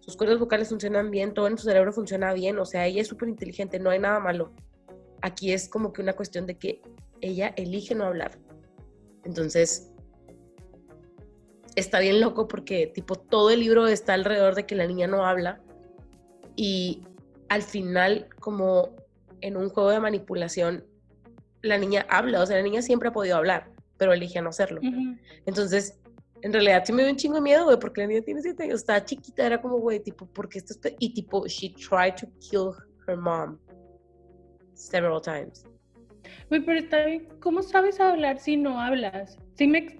sus cuerdas vocales funcionan bien, todo en su cerebro funciona bien, o sea, ella es súper inteligente, no hay nada malo. Aquí es como que una cuestión de que ella elige no hablar. Entonces, está bien loco porque tipo todo el libro está alrededor de que la niña no habla y al final como en un juego de manipulación la niña habla, o sea, la niña siempre ha podido hablar, pero elige no hacerlo. Entonces, en realidad sí me dio un chingo de miedo, güey, porque la niña tiene siete años, estaba chiquita, era como, güey, tipo, ¿por qué estás? pe-?" Y tipo, she tried to kill her mom several times.
Güey, pero está bien. ¿Cómo sabes hablar si no hablas? Sí me...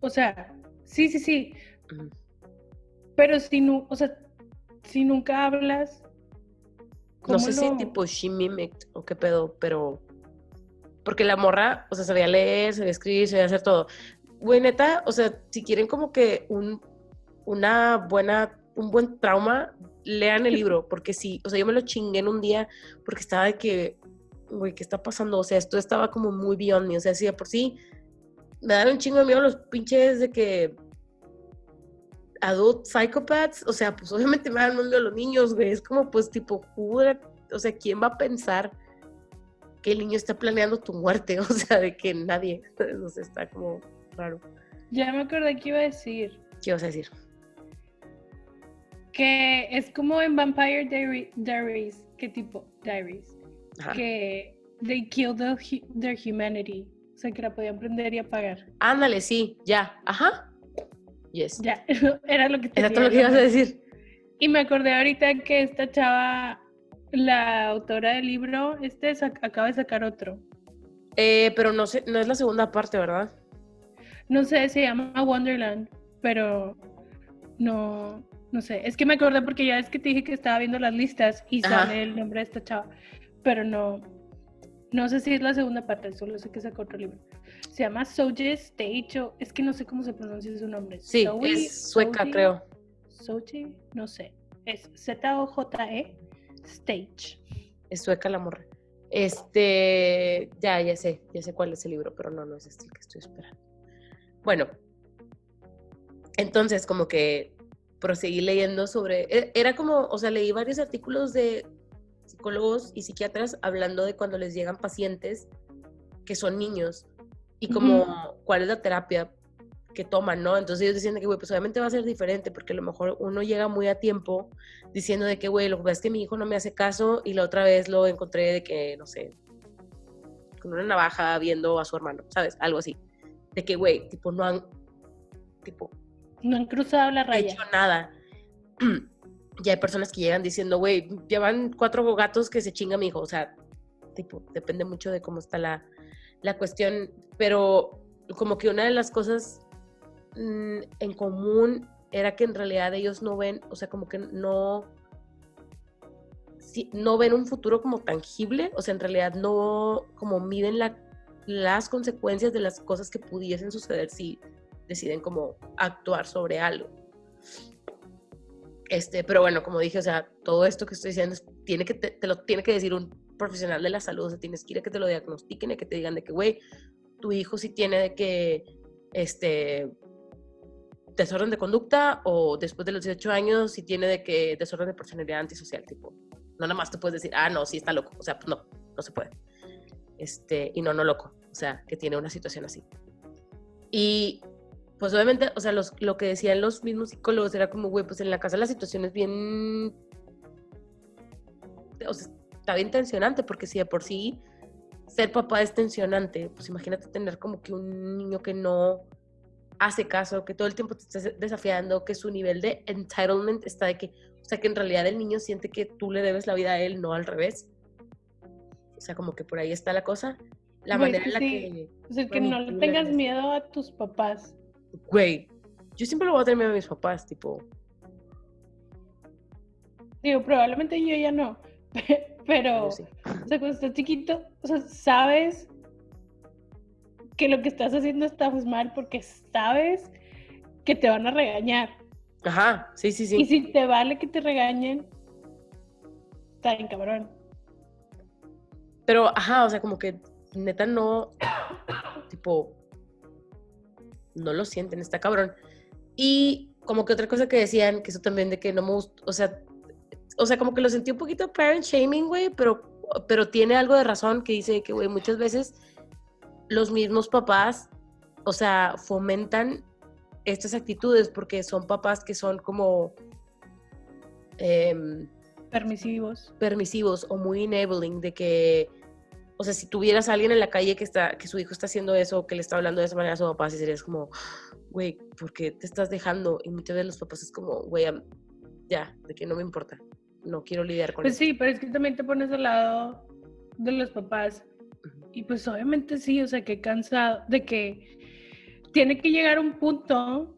O sea, sí, sí, sí. Pero si no, o sea, si nunca hablas,
No
¿cómo
sé si tipo she mimicked o qué pedo, pero... Porque la morra, o sea, sabía leer, sabía escribir, sabía hacer todo. Güey, neta, o sea, si quieren como que un, una buena, un buen trauma, lean el libro, porque sí, o sea, yo me lo chingué en un día porque estaba de que, güey, ¿qué está pasando? O sea, esto estaba como muy beyond me, o sea, sí, de por sí, me dan un chingo de miedo los pinches de que adult psychopaths, o sea, pues obviamente me dan miedo los niños, güey, es como pues tipo, would- o sea, ¿quién va a pensar que el niño está planeando tu muerte? O sea, de que nadie, o sea, está como raro.
Ya me acordé que iba a decir.
¿Qué ibas a decir?
Que es como en Vampire Diary- Diaries. ¿Qué tipo? Diaries.
Ajá.
Que they killed the their humanity. O sea, que la podían prender y apagar.
Ándale, sí, ya, ajá. Yes.
Ya, era lo que
Era
tenía
todo lo que ibas a decir.
Y me acordé ahorita que esta chava, la autora del libro, este sac- acaba de sacar otro.
Eh, pero no sé, no es la segunda parte, ¿verdad?
No sé, se llama Wonderland, pero no, No sé, es que me acordé porque ya es que te dije que estaba viendo las listas y
Ajá.
sale el nombre de esta chava, pero no, no sé si es la segunda parte, solo sé que sacó otro libro. Se llama Soje Stage, o es que no sé cómo se pronuncia su nombre.
Sí,
Zoe-
es sueca, creo.
Soje, no sé, es Z-O-J-E Stage.
Es sueca la morra. Este, ya, ya sé, ya sé cuál es el libro, pero no, no es este el que estoy esperando. Bueno, entonces como que proseguí leyendo sobre, e- era como, o sea, leí varios artículos de psicólogos y psiquiatras hablando de cuando les llegan pacientes que son niños y como cuál es la terapia que toman, ¿no? Entonces ellos decían de que, güey, pues obviamente va a ser diferente porque a lo mejor uno llega muy a tiempo diciendo de que, güey, lo que pasa es que mi hijo no me hace caso y la otra vez lo encontré de que, no sé, con una navaja viendo a su hermano, ¿sabes? Algo así. De que, güey, tipo, no han, tipo,
No han cruzado la raya.
hecho nada. y hay personas que llegan diciendo, güey, llevan cuatro gatos que se chinga mi hijo. O sea, tipo, depende mucho de cómo está la, la cuestión. Pero como que una de las cosas mm, en común era que en realidad ellos no ven, o sea, como que no, no ven un futuro como tangible, o sea, en realidad no como miden la, las consecuencias de las cosas que pudiesen suceder si deciden como actuar sobre algo. Este, pero bueno, como dije, o sea, todo esto que estoy diciendo tiene que te, te lo tiene que decir un profesional de la salud, o sea, tienes que ir a que te lo diagnostiquen y que te digan de que, güey, tu hijo sí tiene de que, este, desorden de conducta o después de los 18 años si tiene de que desorden de personalidad antisocial, tipo, no nada más te puedes decir, ah, no, sí está loco, o sea, pues no, no se puede. Este, y no, no loco, o sea, que tiene una situación así. Y pues obviamente, o sea, los, lo que decían los mismos psicólogos era como, güey, pues en la casa la situación es bien, o sea, está bien tensionante, porque si de por sí ser papá es tensionante, pues imagínate tener como que un niño que no hace caso, que todo el tiempo te estás desafiando, que su nivel de entitlement está de que, o sea, que en realidad el niño siente que tú le debes la vida a él, no al revés. O sea, como que por ahí está la cosa. La
Güey,
manera en la
sí.
que,
O sea, que no le tengas miedo a tus papás.
güey, yo siempre lo voy a tener miedo a mis papás, tipo,
Digo, probablemente yo ya no. Pero,
sí.
o sea, cuando estás chiquito, o sea, sabes que lo que estás haciendo está pues, mal porque sabes que te van a regañar.
Ajá, sí, sí,
Y
sí.
si te vale que te regañen, está bien cabrón.
Pero, ajá, o sea, como que neta no, tipo, no lo sienten, está cabrón. Y como que otra cosa que decían, que eso también de que no me gustó, o sea, o sea, como que lo sentí un poquito parent shaming, güey, pero, pero tiene algo de razón que dice que, güey, muchas veces los mismos papás, o sea, fomentan estas actitudes porque son papás que son como em,
Permisivos.
permisivos o muy enabling de que, o sea, si tuvieras a alguien en la calle que está, que su hijo está haciendo eso, o que le está hablando de esa manera a su papá, sí serías como, güey, ¿por qué te estás dejando? Y muchas veces los papás es como, güey, ya, de que no me importa, no quiero lidiar con
Pues
eso.
sí, pero es que también te pones al lado de los papás. Y pues obviamente sí, o sea, que cansado de que tiene que llegar un punto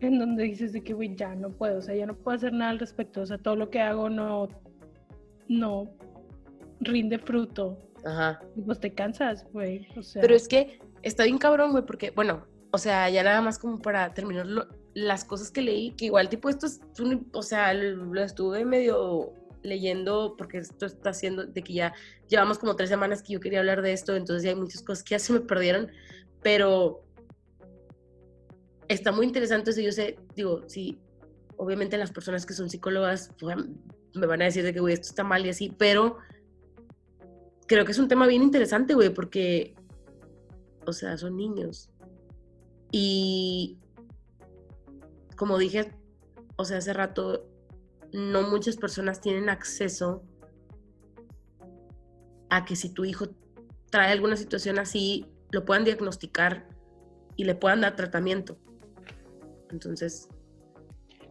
en donde dices de que, güey, ya no puedo, o sea, ya no puedo hacer nada al respecto, o sea, todo lo que hago no, no rinde fruto.
Ajá.
Y pues te cansas, güey, o sea.
Pero es que está bien cabrón, güey, porque, bueno, o sea, ya nada más como para terminar lo- las cosas que leí, que igual tipo esto es, un- o sea, lo estuve medio leyendo porque esto está haciendo de que ya llevamos como tres semanas que yo quería hablar de esto, entonces ya hay muchas cosas que ya se me perdieron, pero está muy interesante eso, yo sé, digo, sí, obviamente las personas que son psicólogas pues, me van a decir de que, güey, esto está mal y así, pero creo que es un tema bien interesante, güey, porque, o sea, son niños. Y como dije, o sea, hace rato, no muchas personas tienen acceso a que si tu hijo trae alguna situación así, lo puedan diagnosticar y le puedan dar tratamiento. Entonces,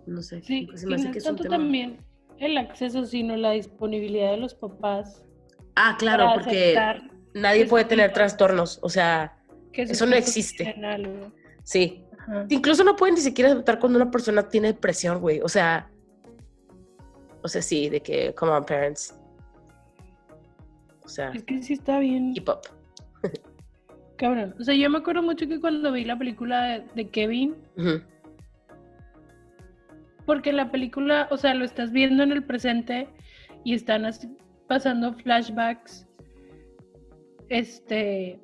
no sé.
sí,
se me hace
no
que
es
un
tanto
tema-
también el acceso, sino la disponibilidad de los papás.
Ah, claro, porque nadie puede tener trastornos, o sea,
que
eso no existe. sí.
Ajá.
Incluso no pueden ni siquiera aceptar cuando una persona tiene depresión, güey. O sea, o sea, sí, de que, come on, parents. O sea,
Es que sí está bien
hip hop.
cabrón. O sea, yo me acuerdo mucho que cuando vi la película de, de Kevin, porque la película, o sea, lo estás viendo en el presente y están así pasando flashbacks, este,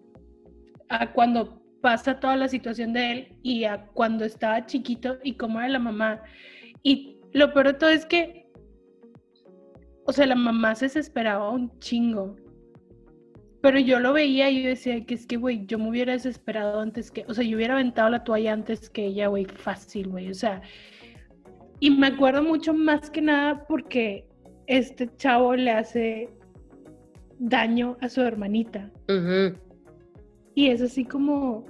a cuando pasa toda la situación de él y a cuando estaba chiquito y cómo era la mamá. Y lo peor de todo es que, o sea, la mamá se desesperaba un chingo. Pero yo lo veía y yo decía que es que, güey, yo me hubiera desesperado antes que, o sea, yo hubiera aventado la toalla antes que ella, güey, fácil, güey. O sea, y me acuerdo mucho más que nada porque este chavo le hace daño a su hermanita. Y es así como,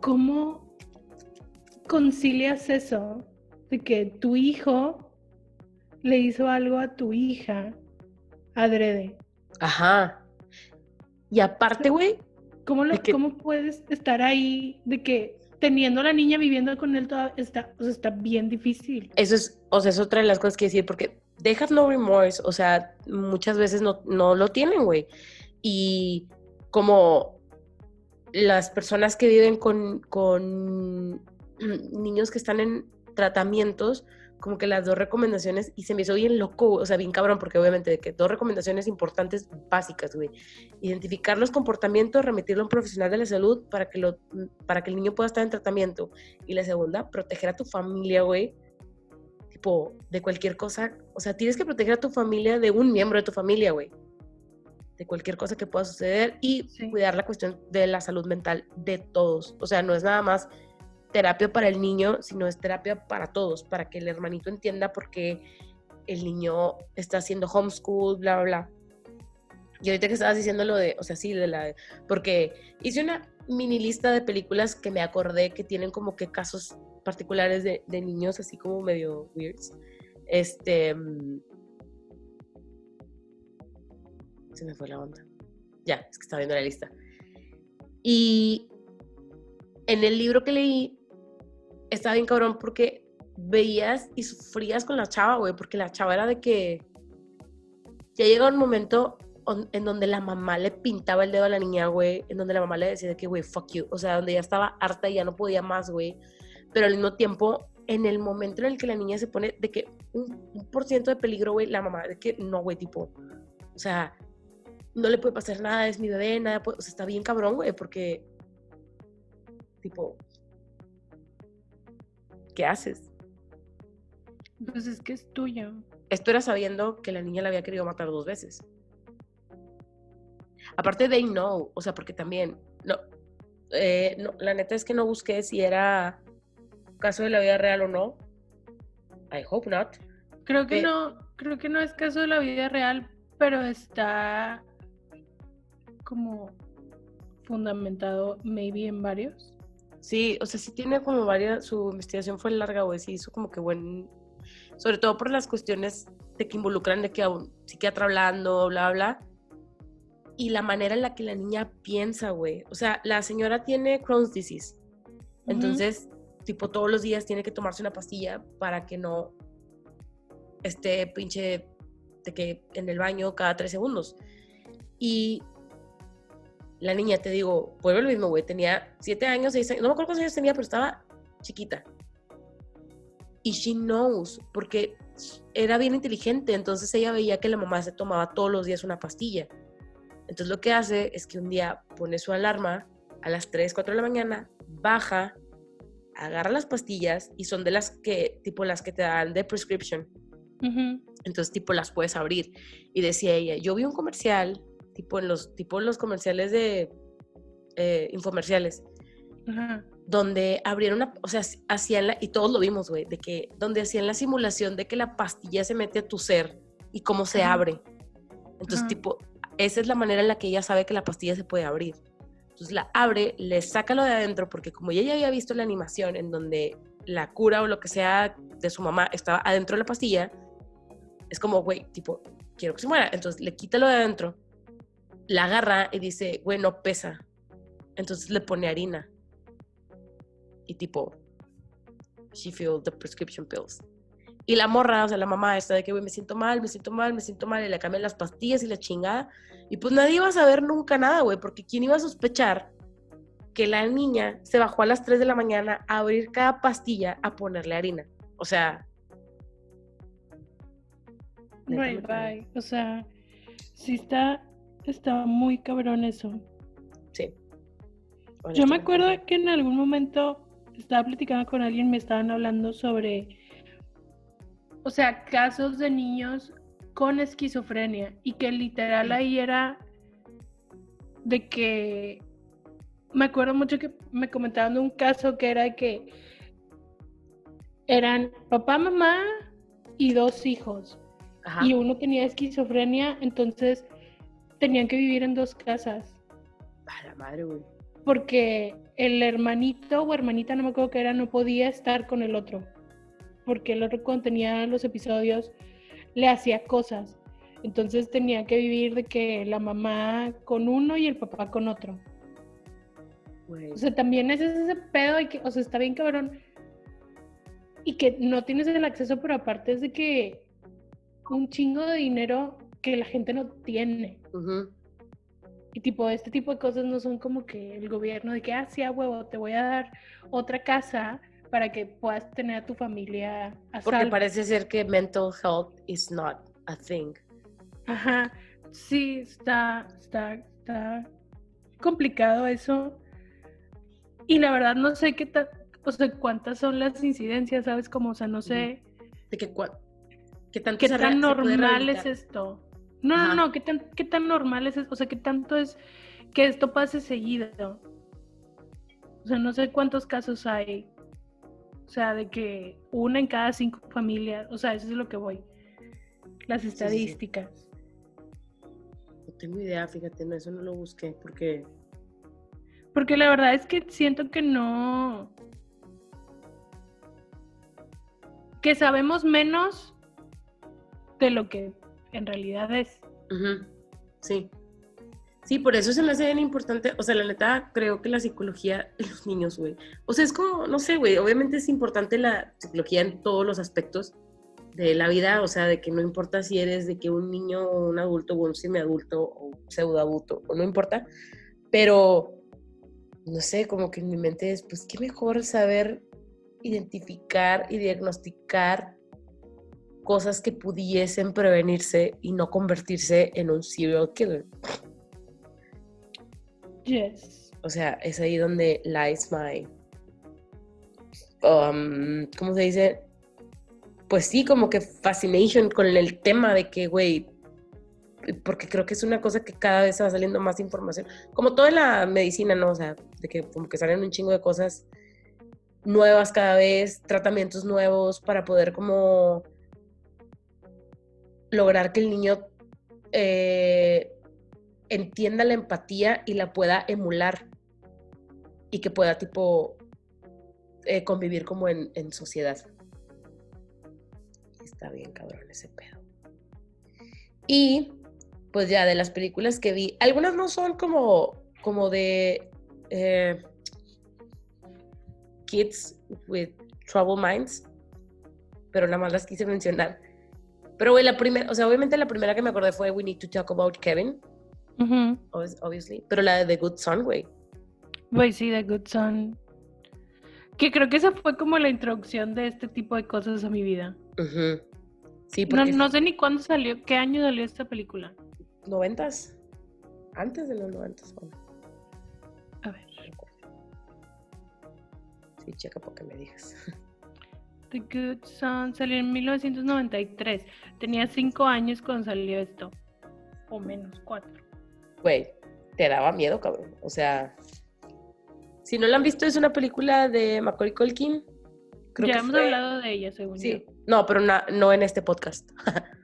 ¿cómo concilias eso de que tu hijo le hizo algo a tu hija adrede?
Ajá. Y aparte, güey,
¿Cómo, lo,
De que-
¿Cómo puedes estar ahí de que teniendo a la niña viviendo con él toda, está, o sea, está bien difícil?
eso es, o sea, es otra de las cosas que decir, porque dejas no remorse, o sea, muchas veces no, no lo tienen, güey. Y como las personas que viven con, con niños que están en tratamientos, como que las dos recomendaciones, y se me hizo bien loco, o sea, bien cabrón, porque obviamente de que dos recomendaciones importantes básicas, güey. Identificar los comportamientos, remitirlo a un profesional de la salud para que, lo, para que el niño pueda estar en tratamiento. Y la segunda, proteger a tu familia, güey, tipo, de cualquier cosa. O sea, tienes que proteger a tu familia de un miembro de tu familia, güey. De cualquier cosa que pueda suceder y
Sí.
cuidar la cuestión de la salud mental de todos. O sea, no es nada más terapia para el niño, sino es terapia para todos, para que el hermanito entienda por qué el niño está haciendo homeschool, bla, bla, bla. Y ahorita que estabas diciendo lo de, o sea, sí, de la, porque hice una mini lista de películas que me acordé que tienen como que casos particulares de, de niños así como medio weirds. Este, se me fue la onda. Ya, es que estaba viendo la lista. Y en el libro que leí, estaba bien cabrón porque veías y sufrías con la chava, güey, porque la chava era de que ya llega un momento en donde la mamá le pintaba el dedo a la niña, güey, en donde la mamá le decía de que, güey, fuck you, o sea, donde ya estaba harta y ya no podía más, güey, pero al mismo tiempo, en el momento en el que la niña se pone de que un, un por ciento de peligro, güey, la mamá, de que no, güey, tipo, o sea, no le puede pasar nada, es mi bebé, nada, puede- o sea, está bien cabrón, güey, porque, tipo, ¿qué haces?
Pues es que es tuyo.
Esto era sabiendo que la niña la había querido matar dos veces. Aparte, they know, o sea, porque también, no, eh, no, la neta es que no busqué si era caso de la vida real o no. I hope not.
Creo que no, creo que no es caso de la vida real, pero está como fundamentado maybe en varios.
Sí, o sea, sí tiene como varias, su investigación fue larga, güey, sí hizo como que buen, sobre todo por las cuestiones de que involucran de que a un psiquiatra hablando, bla, bla, y la manera en la que la niña piensa, güey. O sea, la señora tiene Crohn's disease, entonces, tipo, todos los días tiene que tomarse una pastilla para que no esté pinche de que en el baño cada tres segundos. Y la niña, te digo, vuelve lo mismo, güey, tenía siete años, seis años, no me acuerdo cuántos años tenía, pero estaba chiquita. Y she knows, porque era bien inteligente, entonces ella veía que la mamá se tomaba todos los días una pastilla. Entonces lo que hace es que un día pone su alarma a las 3, 4 de la mañana, baja, agarra las pastillas y son de las que, tipo las que te dan de prescription. Entonces, tipo, las puedes abrir. Y decía ella, yo vi un comercial, tipo en los, tipo en los comerciales de eh, infomerciales,
Ajá.
donde abrieron una, o sea, hacían la, y todos lo vimos, güey, de que, donde hacían la simulación de que la pastilla se mete a tu ser y cómo se
Ajá.
abre. Entonces,
Ajá.
tipo, esa es la manera en la que ella sabe que la pastilla se puede abrir. Entonces la abre, le saca lo de adentro, porque como ella ya había visto la animación en donde la cura o lo que sea de su mamá estaba adentro de la pastilla, es como, güey, tipo, quiero que se muera. Entonces le quita lo de adentro, la agarra y dice, güey, no pesa. Entonces le pone harina. y tipo, she filled the prescription pills. Y la morra, o sea, la mamá esta de que, güey, me siento mal, me siento mal, me siento mal, y le cambian las pastillas y la chingada. Y pues nadie iba a saber nunca nada, güey, porque ¿quién iba a sospechar que la niña se bajó a las 3 de la mañana a abrir cada pastilla a ponerle harina? O sea... neta,
Bye. O sea, sí está, está muy cabrón eso.
Sí.
Yo me acuerdo que en algún momento estaba platicando con alguien, me estaban hablando sobre, o sea, casos de niños con esquizofrenia y que literal ahí era de que, me acuerdo mucho que me comentaban de un caso que era que eran papá, mamá y dos hijos
Ajá.
y uno tenía esquizofrenia, entonces tenían que vivir en dos casas
A la madre, güey.
porque el hermanito o hermanita, no me acuerdo qué era, no podía estar con el otro. Porque el otro cuando tenía los episodios le hacía cosas. Entonces tenía que vivir de que la mamá con uno y el papá con otro.
Güey.
O sea, también es ese pedo y que, o sea, está bien cabrón. Y que no tienes el acceso, pero aparte es de que un chingo de dinero que la gente no tiene. Y tipo, este tipo de cosas no son como que el gobierno de que, ah, sí, a huevo, te voy a dar otra casa para que puedas tener a tu familia a
Porque
salvo.
parece ser que mental health is not a thing.
Ajá, sí, está, está, está complicado eso. Y la verdad no sé qué tan, o sea, cuántas son las incidencias, ¿sabes? Como, o sea, no sé
De que, ¿Qué tanto
qué tan normal es esto. No,
Ajá.
no, no, qué tan, qué tan normal es, o sea, qué tanto es que esto pase seguido. O sea, no sé cuántos casos hay. O sea, de que una en cada cinco familias, o sea, eso es lo que voy. Las
sí, sí.
estadísticas.
No tengo idea, fíjate, no, eso no lo busqué, porque
Porque la verdad es que siento que no. que sabemos menos de lo que en realidad es.
Sí. Sí, por eso se me hace bien importante. O sea, la neta, creo que la psicología de los niños, güey. O sea, es como, no sé, güey. Obviamente es importante la psicología en todos los aspectos de la vida. O sea, de que no importa si eres de que un niño o un adulto o un semiadulto o pseudoadulto, o no importa. Pero, no sé, como que en mi mente es, pues, qué mejor saber identificar y diagnosticar cosas que pudiesen prevenirse y no convertirse en un serial killer.
Yes.
O sea, es ahí donde lies my. um, ¿Cómo se dice? Pues sí, como que fascination con el tema de que, güey, porque creo que es una cosa que cada vez va saliendo más información. Como toda la medicina, ¿no? O sea, de que como que salen un chingo de cosas nuevas cada vez, tratamientos nuevos para poder como lograr que el niño eh, entienda la empatía y la pueda emular y que pueda tipo eh, convivir como en, en sociedad. Está bien cabrón ese pedo. Y pues ya de las películas que vi, algunas no son como, como de eh, kids with trouble minds, pero nada más las quise mencionar. Pero güey, la primera, o sea, obviamente la primera que me acordé fue We Need to Talk About Kevin,
Ujú.
obvi- obviously, pero la de The Good Son, güey.
Güey, sí, The Good Son. Que creo que esa fue como la introducción de este tipo de cosas a mi vida.
Ujú. Sí,
No,
porque
no sé ni cuándo salió, qué año salió esta película.
noventas, antes de los noventas. bueno,
A ver.
no. Sí, checa porque me digas.
The Good Son salió en 1993. Tenía cinco años cuando salió esto. O menos, cuatro.
Güey, te daba miedo, cabrón. O sea, si no la han visto, es una película de Macaulay Culkin. Creo
ya
que
hemos
fue-
hablado de ella, según
Sí,
yo.
no, pero na- no en este podcast.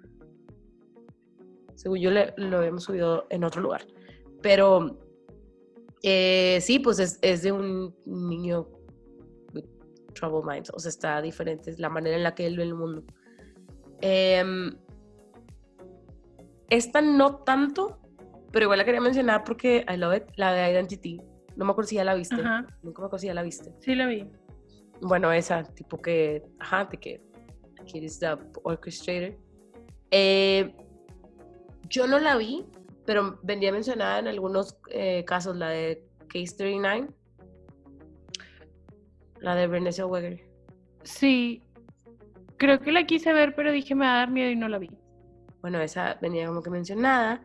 Según yo le- lo habíamos subido en otro lugar. Pero eh, sí, pues es, es de un niño trouble minds. O sea, está diferente. La manera en la que él ve el mundo. Em, esta no tanto, pero igual la quería mencionar porque I love it. La de Identity. No me acuerdo si ya la viste.
Ajá.
Nunca me acuerdo si ya la viste.
Sí la vi.
bueno, esa, tipo que, ajá, de que Kid is the orchestrator. Eh, yo no la vi, pero venía mencionada en algunos eh, casos, la de Case 39, la de Bernice Zellweger.
Sí, creo que la quise ver, pero dije me va a dar miedo y no la vi.
Bueno, esa venía como que mencionada.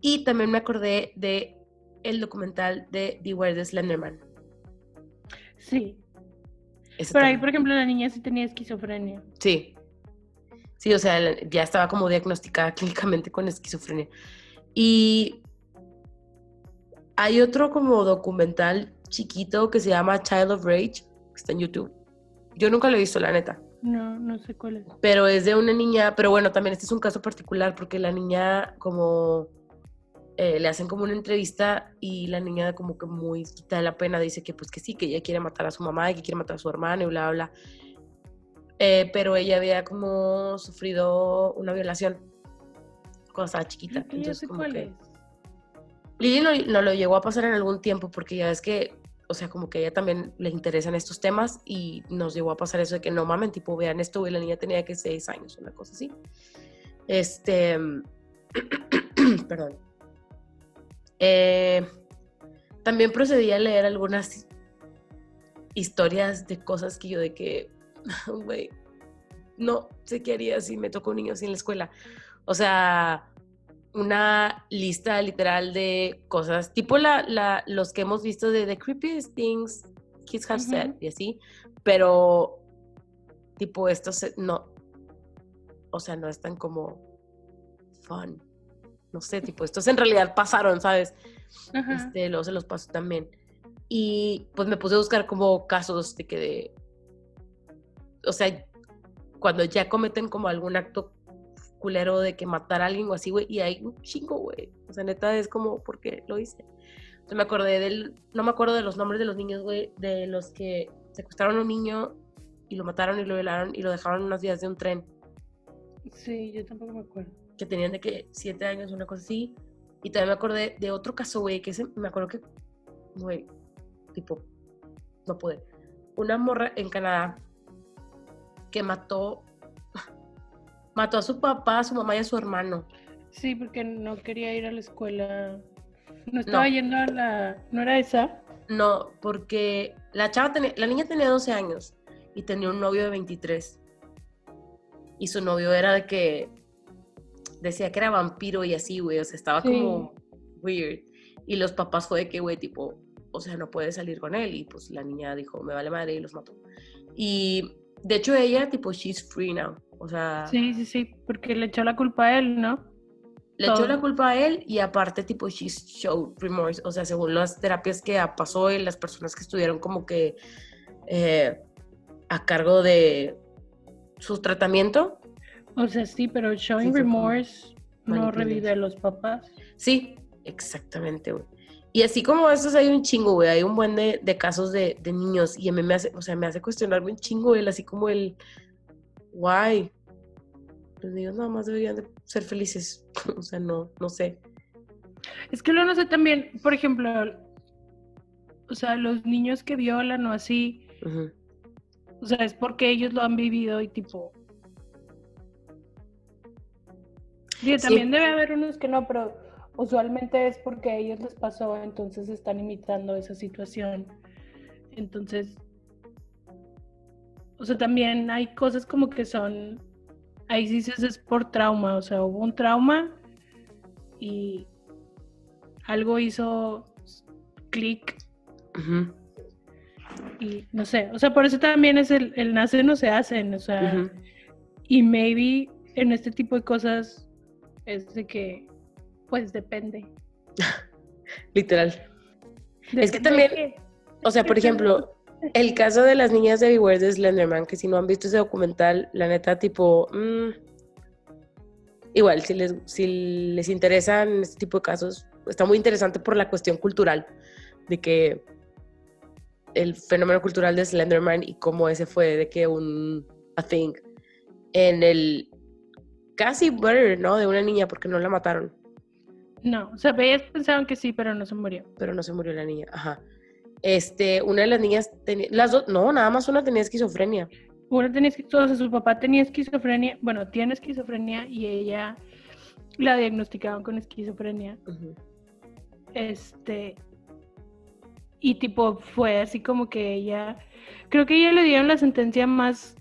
Y también me acordé de el documental de Beware the Slenderman.
Sí,
Ese
pero ahí,
también.
por ejemplo, la niña sí tenía esquizofrenia.
Sí. Sí, o sea, ya estaba como diagnosticada clínicamente con esquizofrenia. Y hay otro como documental chiquito que se llama Child of Rage, que está en YouTube. Yo nunca lo he visto, la neta.
No, no sé cuál es.
Pero es de una niña, pero bueno, también este es un caso particular porque la niña como eh, le hacen como una entrevista y la niña como que muy quita de la pena dice que pues que sí, que ella quiere matar a su mamá y que quiere matar a su hermano y bla, bla. Eh, pero ella había como sufrido una violación cuando estaba chiquita. Entonces como
cuál
que...
es.
Lili no, no lo llegó a pasar en algún tiempo porque ya es que, o sea, como que a ella también le interesan estos temas y nos llegó a pasar eso de que no mamen, tipo, vean esto, y la niña tenía que seis años, una cosa así. Este, perdón. Eh, también procedí a leer algunas historias de cosas que yo de que, güey, no sé qué haría si me tocó un niño así en la escuela. O sea, una lista literal de cosas, tipo la, la, los que hemos visto de The Creepiest Things Kids Have Said
Ujú.
y así, pero tipo estos no, o sea, no están como fun. No sé, tipo, estos en realidad pasaron, ¿sabes? Este, luego se los paso también. Y pues me puse a buscar como casos de que de, o sea, cuando ya cometen como algún acto culero de que matar a alguien o así, güey, y hay un chingo, güey. O sea, neta es como, ¿por qué lo hice? Entonces me acordé del, no me acuerdo de los nombres de los niños, güey, de los que secuestraron a un niño y lo mataron y lo violaron y lo dejaron en unas vías de un tren
Sí, yo tampoco me acuerdo.
que tenían de que siete años, una cosa así. Y también me acordé de otro caso, güey, que ese, me acuerdo que, güey, tipo, no pude. Una morra en Canadá que mató, mató a su papá, a su mamá y a su hermano.
Sí, porque no quería ir a la escuela. No estaba yendo a la. ¿No era esa?
No, porque la chava tenía, la niña tenía 12 años y tenía un novio de 23. Y su novio era de que decía que era vampiro y así, güey, o sea, estaba
Sí.
como weird. Y los papás fue de que, güey, tipo, o sea, no puedes salir con él. Y pues la niña dijo, me vale madre y los mató. Y de hecho ella, tipo, she's free now. O sea,
Sí, sí, sí, porque le echó la culpa a él, ¿no?
le echó la culpa a él y aparte, tipo, she showed remorse. O sea, según las terapias que pasó y las personas que estuvieron como que eh, a cargo de su tratamiento.
O sea, sí, pero showing remorse no revive a los papás.
Sí, exactamente, güey. Y así como estos hay un chingo, güey. Hay un buen de, de casos de, de niños y a mí me hace, o sea, me hace cuestionarme un chingo el, así como el, why. Los niños nada más deberían de ser felices. o sea, no, no sé.
Es que luego no sé también, por ejemplo, o sea, los niños que violan o así, o sea, es porque ellos lo han vivido y tipo...
Sí.
también debe haber unos que no, pero usualmente es porque a ellos les pasó, entonces están imitando esa situación. Entonces, o sea, también hay cosas como que son, ahí sí dices es por trauma, o sea, hubo un trauma y algo hizo clic y no sé, o sea, por eso también es el, el nace no se hacen, o sea, y maybe en este tipo de cosas es de que, pues depende.
Literal. Es que también-. O sea, por ejemplo, el caso de las niñas de Beware de Slenderman, que si no han visto ese documental, la neta, tipo, mm, igual, si les, si les interesan este tipo de casos, está muy interesante por la cuestión cultural, de que el fenómeno cultural de Slenderman y cómo ese fue de que un a thing en el casi murder, ¿no? De una niña porque no la mataron,
No, o sea, ellas pensaban que sí, pero no se murió.
pero no se murió la niña, ajá. Este, una de las niñas tenía, las dos, no, nada más una tenía esquizofrenia.
Una tenía esquizofrenia, su papá tenía esquizofrenia, bueno, tiene esquizofrenia y ella la diagnosticaron con esquizofrenia. Este, y tipo fue así como que ella, creo que ella le dieron la sentencia más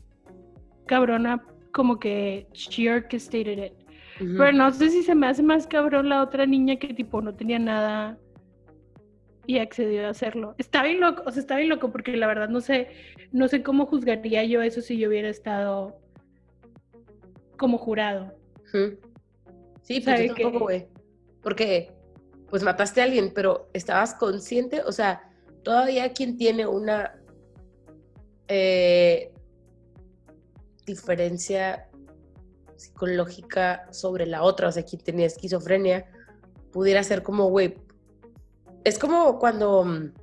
cabrona, como que she orchestrated it. Pero no sé si se me hace más cabrón la otra niña que tipo no tenía nada y accedió a hacerlo. Está bien loco, o sea, está bien loco porque la verdad no sé, no sé cómo juzgaría yo eso si yo hubiera estado como jurado.
Sí, pues
¿Sabe
yo
qué?
tampoco, güey. Porque, pues mataste a alguien, pero estabas consciente, o sea, todavía quien tiene una eh, diferencia psicológica sobre la otra, o sea, quien tenía esquizofrenia, pudiera ser como, güey, es como cuando, mm,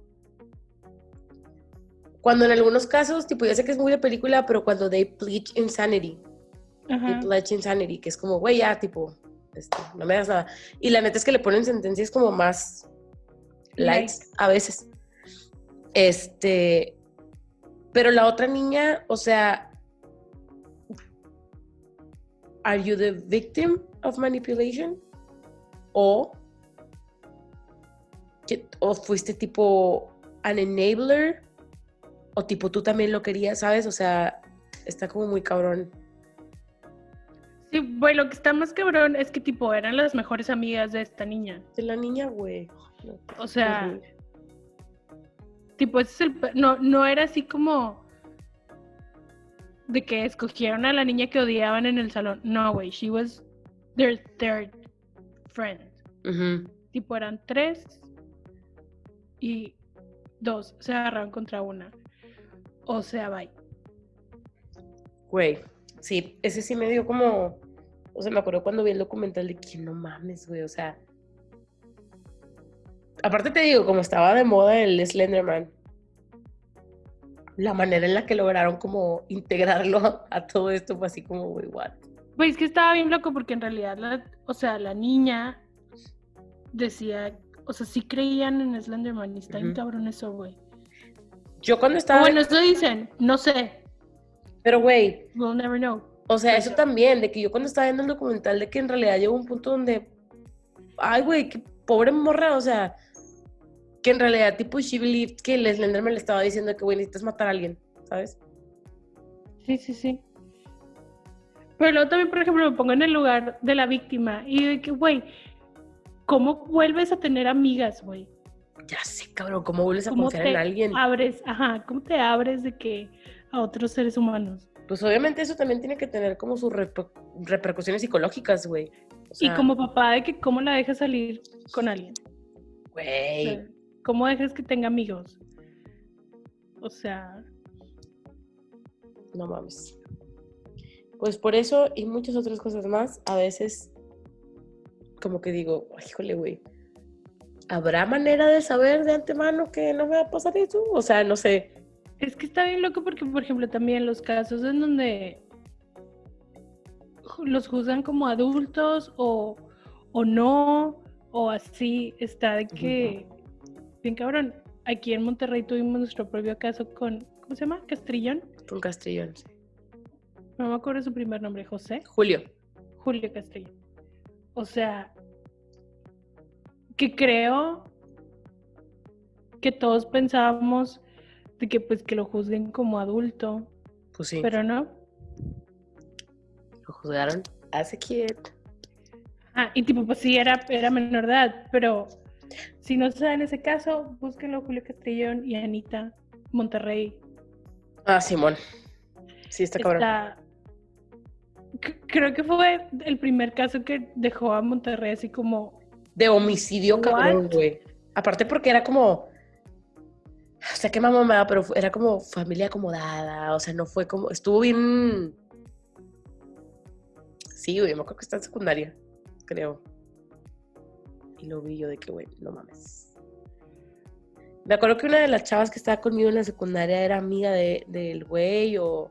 cuando en algunos casos, tipo, ya sé que es muy de película, pero cuando they bleach insanity,
Ajá.
y Pledge Insanity, que es como, güey, ya, tipo, este, no me das nada. Y la neta es que le ponen sentencias como más lights
Light.
a veces. Este, pero la otra niña, o sea, ¿are you the victim of manipulation? O, que- o fuiste tipo an enabler, o tipo tú también lo querías, ¿sabes? O sea, está como muy cabrón.
Sí, bueno, lo que está más cabrón es que tipo eran las mejores amigas de esta niña.
De la niña, güey. No,
O sea,
horrible.
tipo ese es el no no era así como de que escogieron a la niña que odiaban en el salón. No, güey, she was their third friend. Tipo eran tres y dos se agarraron contra una. O sea, bye.
Güey, sí, ese sí me dio como, o sea, me acuerdo cuando vi el documental de que no mames, güey, o sea, aparte te digo, como estaba de moda el Slenderman, la manera en la que lograron como integrarlo a todo esto fue así como, güey, what?
Pues es que estaba bien loco porque en realidad, la, o sea, la niña decía, o sea, sí creían en Slenderman y está bien
Ujú.
cabrón eso, güey.
Yo cuando estaba,
bueno, eso dicen, no sé,
pero güey,
we'll never know.
O sea, eso también, de que yo cuando estaba viendo el documental, de que en realidad llegó un punto donde, ay, güey, qué pobre morra, o sea, que en realidad, tipo, she believed que el Slenderman le estaba diciendo que, güey, necesitas matar a alguien, ¿sabes?
Sí, sí, sí. Pero luego también, por ejemplo, me pongo en el lugar de la víctima y de que, güey, ¿cómo vuelves a tener amigas, güey?
Ya sé, cabrón, ¿cómo vuelves a
¿Cómo
confiar en alguien?
abres, ajá, cómo te abres de que a otros seres humanos?
Pues obviamente eso también tiene que tener como sus reper- repercusiones psicológicas, güey. O
y como papá, de que cómo la dejas salir con alguien. O
Güey,
sea, ¿Cómo dejas que tenga amigos? O sea,
no mames. Pues por eso y muchas otras cosas más, a veces como que digo, "Ay, híjole, güey, ¿habrá manera de saber de antemano que no me va a pasar eso? O sea, no sé.
es que está bien loco porque, por ejemplo, también los casos en donde los juzgan como adultos o, o no, o así, está de que, bien cabrón, aquí en Monterrey tuvimos nuestro propio caso con, ¿cómo se llama? Castrillón.
Con Castrillón. sí.
No me acuerdo su primer nombre, José.
Julio.
Julio Castillo. O sea, que creo que todos pensábamos de que pues que lo juzguen como adulto,
Pues sí.
pero no.
Lo juzgaron a kid.
Ah, y tipo, pues sí, era, era menor de edad, pero si no se da en ese caso, búsquenlo Julio Castrillón y Anita Monterrey.
Ah, Simón. Sí, está cabrón.
Está- Creo que fue el primer caso que dejó a Monterrey así como
De homicidio, cabrón, güey. Aparte porque era como. O sea, qué mamá pero era como familia acomodada. O sea, no fue como. Estuvo bien. Sí, güey, me acuerdo que está en secundaria, creo. Y lo vi yo de que, güey, no mames. Me acuerdo que una de las chavas que estaba conmigo en la secundaria era amiga de- del güey o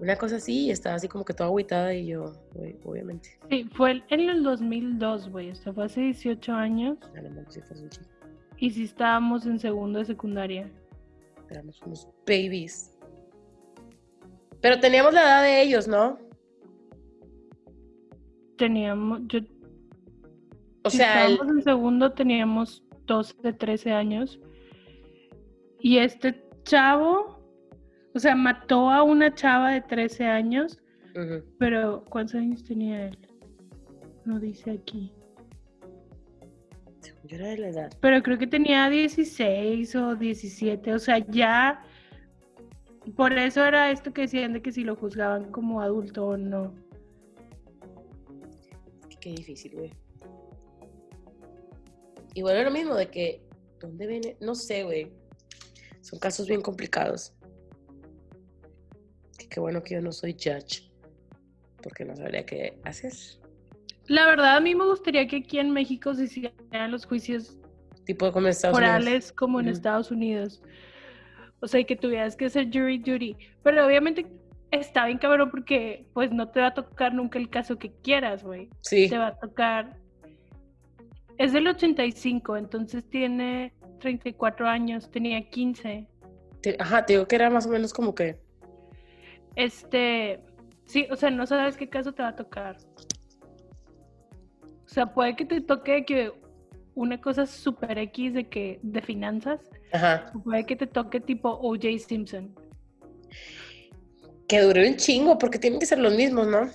una cosa así, y estaba así como que toda agüitada y yo, güey, obviamente.
Sí, fue en el 2002, güey. Esto fue hace 18 años.
A lo mejor sí fue un chico.
y sí estábamos en segundo de secundaria.
Éramos unos babies. Pero teníamos la edad de ellos, ¿no?
Teníamos, yo,
O
si
sea, el-
estábamos en segundo teníamos 12, 13 años. Y este chavo, o sea, mató a una chava de 13 años, pero ¿cuántos años tenía él? No dice aquí.
Yo era de la edad.
Pero creo que tenía 16 o 17, o sea, ya... Por eso era esto que decían de que si lo juzgaban como adulto o no.
Qué, qué difícil, güey. Y bueno, lo mismo de que, ¿dónde viene? No sé, güey. Son casos bien complicados. Qué bueno que yo no soy judge. Porque no sabría qué hacer.
La verdad, a mí me gustaría que aquí en México se hicieran los juicios
Tipo como en Estados Unidos.
como en. Estados Unidos. O sea, y que tuvieras que hacer jury duty. Pero obviamente está bien cabrón porque pues no te va a tocar nunca el caso que quieras, güey.
Sí.
Te va a tocar... Es del 85, entonces tiene 34 años, tenía 15.
Te- Ajá, te digo que era más o menos como que.
Este, sí, o sea, no sabes qué caso te va a tocar. O sea, puede que te toque que una cosa súper X de que de finanzas,
Ajá.
puede que te toque tipo O.J. Simpson.
Que duró un chingo, porque tienen que ser los mismos, ¿no?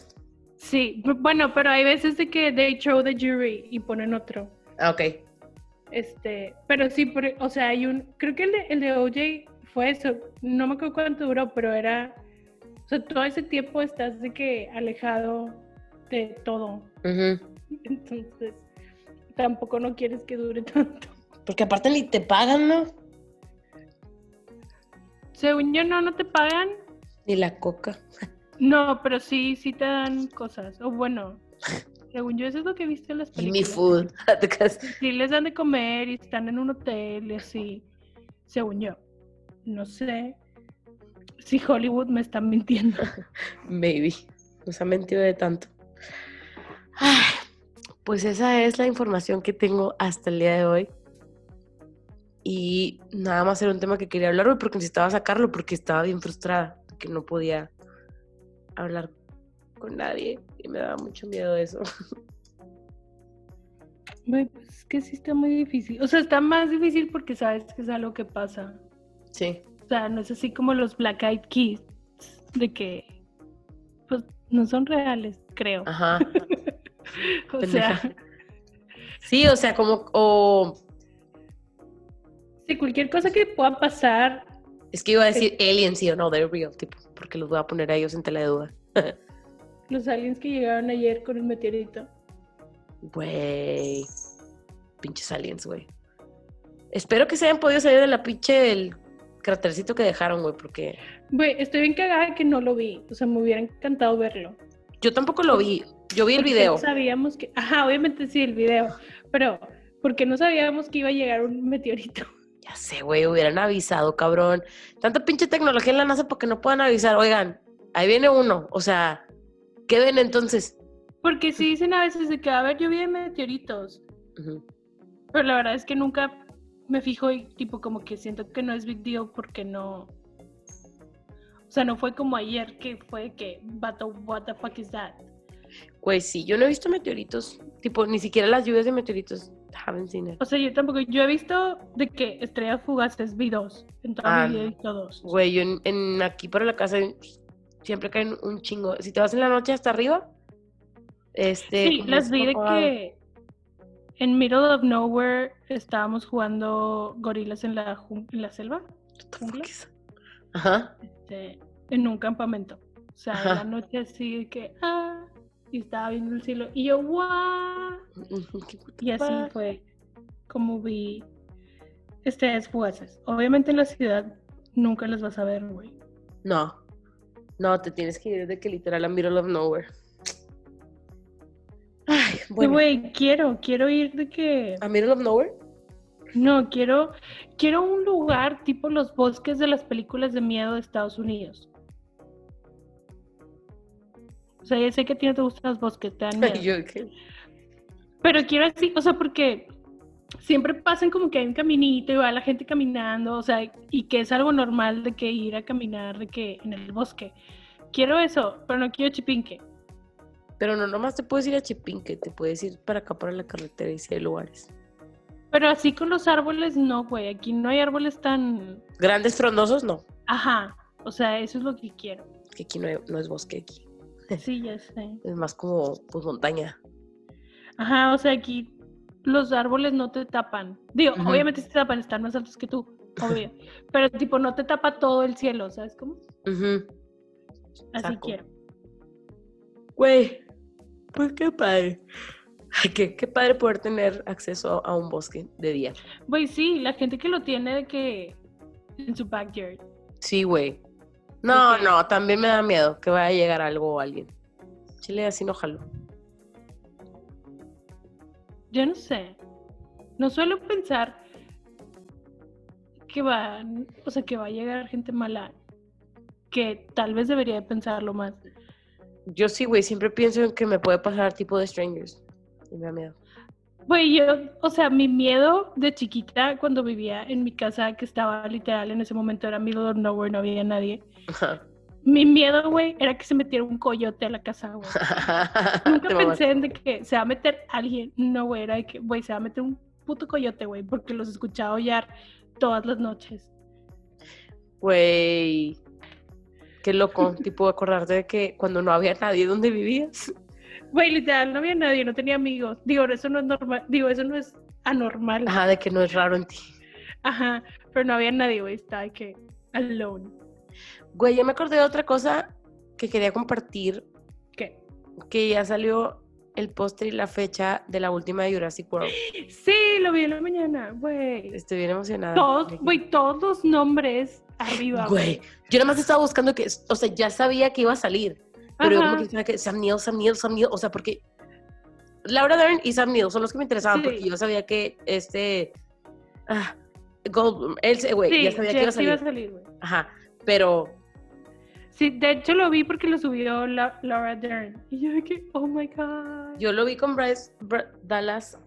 Sí, bu- bueno, pero hay veces de que they throw the jury y ponen otro.
Ah, ok.
Este, pero sí, por- o sea, hay un, creo que el de, el de O.J. fue eso, no me acuerdo cuánto duró, pero era, o sea, todo ese tiempo estás de que alejado de todo. Entonces, tampoco no quieres que dure tanto.
Porque aparte ni te pagan, ¿no?
Según yo, no, no te pagan.
Ni la coca.
No, pero sí, sí te dan cosas. O bueno, según yo, eso es lo que viste en las películas.
food. Te quedas-
Sí les dan de comer y están en un hotel y así. Según yo. No sé si Hollywood me está mintiendo.
Maybe. Nos ha mentido de tanto. Ay, Pues esa es la información que tengo hasta el día de hoy. Y nada más era un tema que quería hablar hoy porque necesitaba sacarlo porque estaba bien frustrada, que no podía hablar con nadie y me daba mucho miedo eso.
Pues es que sí está muy difícil. O sea, está más difícil porque sabes que es algo que pasa.
Sí.
O sea, no es así como los Black Eyed Kids, de que, pues, no son reales, creo.
Ajá.
o
pendeja.
sea,
Sí, o sea, como, o
si cualquier cosa que pueda pasar,
es que iba a decir aliens, sí o no, they're real, tipo, porque los voy a poner a ellos en tela de duda.
los aliens que llegaron ayer con el meteorito.
Güey. Pinches aliens, güey. Espero que se hayan podido salir de la pinche el cratercito que dejaron, güey, porque
Güey, estoy bien cagada que no lo vi. O sea, me hubiera encantado verlo.
yo tampoco lo vi. Yo vi el video.
No sabíamos que. Ajá, obviamente sí, el video. Pero, porque no sabíamos que iba a llegar un meteorito.
Ya sé, güey, hubieran avisado, cabrón. Tanta pinche tecnología en la NASA porque no puedan avisar. Oigan, ahí viene uno. O sea, ¿qué ven entonces?
Porque sí dicen a veces de que, a ver, lluvia de meteoritos. Pero la verdad es que nunca me fijo y tipo como que siento que no es big deal porque no... O sea, no fue como ayer que fue que, vato, what the fuck is that?
Güey, sí, yo no he visto meteoritos. Tipo, ni siquiera las lluvias de meteoritos. Haven't seen it.
O sea, yo tampoco, yo he visto de que estrellas fugaces vi dos. En toda
Ah,
mi vida he visto dos.
Güey, yo en, en- aquí para la casa siempre caen un chingo. Si te vas en la noche hasta arriba, este.
Sí,
como
las vi de que en Middle of Nowhere estábamos jugando gorilas en la, en la selva,
Ajá.
este, en un campamento. O sea, en la noche así de que, ah, y estaba viendo el cielo. Y yo, guau. Y así fue como vi estrellas fugaces. Obviamente en la ciudad nunca las vas a ver, güey.
No. No, te tienes que ir de que literal a middle of nowhere. Bueno.
Güey, quiero, quiero ir de que...
¿A middle of nowhere?
No, quiero, quiero un lugar tipo los bosques de las películas de miedo de Estados Unidos. O sea, ya sé que a ti no te gustan los bosques, te dan miedo. Pero quiero así, o sea, porque siempre pasan como que hay un caminito y va la gente caminando, o sea, y que es algo normal de que ir a caminar, de que en el bosque. Quiero eso, pero no quiero chipinque.
Pero no nomás te puedes ir a Chipinque, te puedes ir para acá, para la carretera y si hay lugares.
Pero así con los árboles, no, güey. Aquí no hay árboles tan.
Grandes frondosos, no.
Ajá. O sea, eso es lo que quiero.
Que aquí no, hay- no es bosque aquí.
Sí, ya sé.
Es más como pues montaña.
Ajá, o sea, aquí los árboles no te tapan. Digo,
Ujú.
obviamente sí te tapan, están más altos que tú, obvio. Pero tipo, no te tapa todo el cielo, ¿sabes cómo?
Ujú.
Así
Saco.
quiero.
Güey, pues qué padre. Ay, qué, qué padre poder tener acceso a un bosque de día.
Güey, sí, la gente que lo tiene de que en su backyard.
Sí, güey. No, no, también me da miedo que vaya a llegar algo o alguien. Chile, así no jalo.
Yo no sé. No suelo pensar que va, o sea, que va a llegar gente mala. Que tal vez debería de pensarlo más.
Yo sí, güey, siempre pienso en que me puede pasar tipo de strangers. Y me da miedo.
Güey, yo, o sea, mi miedo de chiquita cuando vivía en mi casa, que estaba literal en ese momento, era middle of nowhere, no había nadie.
Ajá.
Mi miedo, güey, era que se metiera un coyote a la casa, güey. Nunca
Te
pensé en de que se va a meter alguien. No, güey, era de que, güey, se va a meter un puto coyote, güey, porque los escuchaba aullar todas las noches.
Güey. Qué loco, tipo acordarte de que cuando no había nadie donde vivías.
Güey, literal, no había nadie, no tenía amigos. Digo, eso no es normal, digo, eso no es anormal.
Ajá, de que no es raro en ti.
Ajá, pero no había nadie, güey, estaba de que alone.
Güey, ya me acordé de otra cosa que quería compartir,
¿Qué?
que ya salió el póster y la fecha de la última de Jurassic World.
Sí, lo vi en la mañana, güey.
Estoy bien emocionada.
Todos, güey, todos los nombres arriba,
Güey, yo nada más estaba buscando que, o sea, ya sabía que iba a salir, pero yo como
Ajá.
que que Sam Neill, Sam Neill, Sam Neill, o sea, porque Laura Dern y Sam Neill son los que me interesaban,
Sí.
porque yo sabía que este, ah, Goldblum, él, güey,
Sí,
ya sabía que iba a
sí iba
salir.
güey.
Ajá, pero,
Sí, de hecho lo vi porque lo subió La- Laura Dern. Y yo que, oh my god.
yo lo vi con Bryce Br- Dallas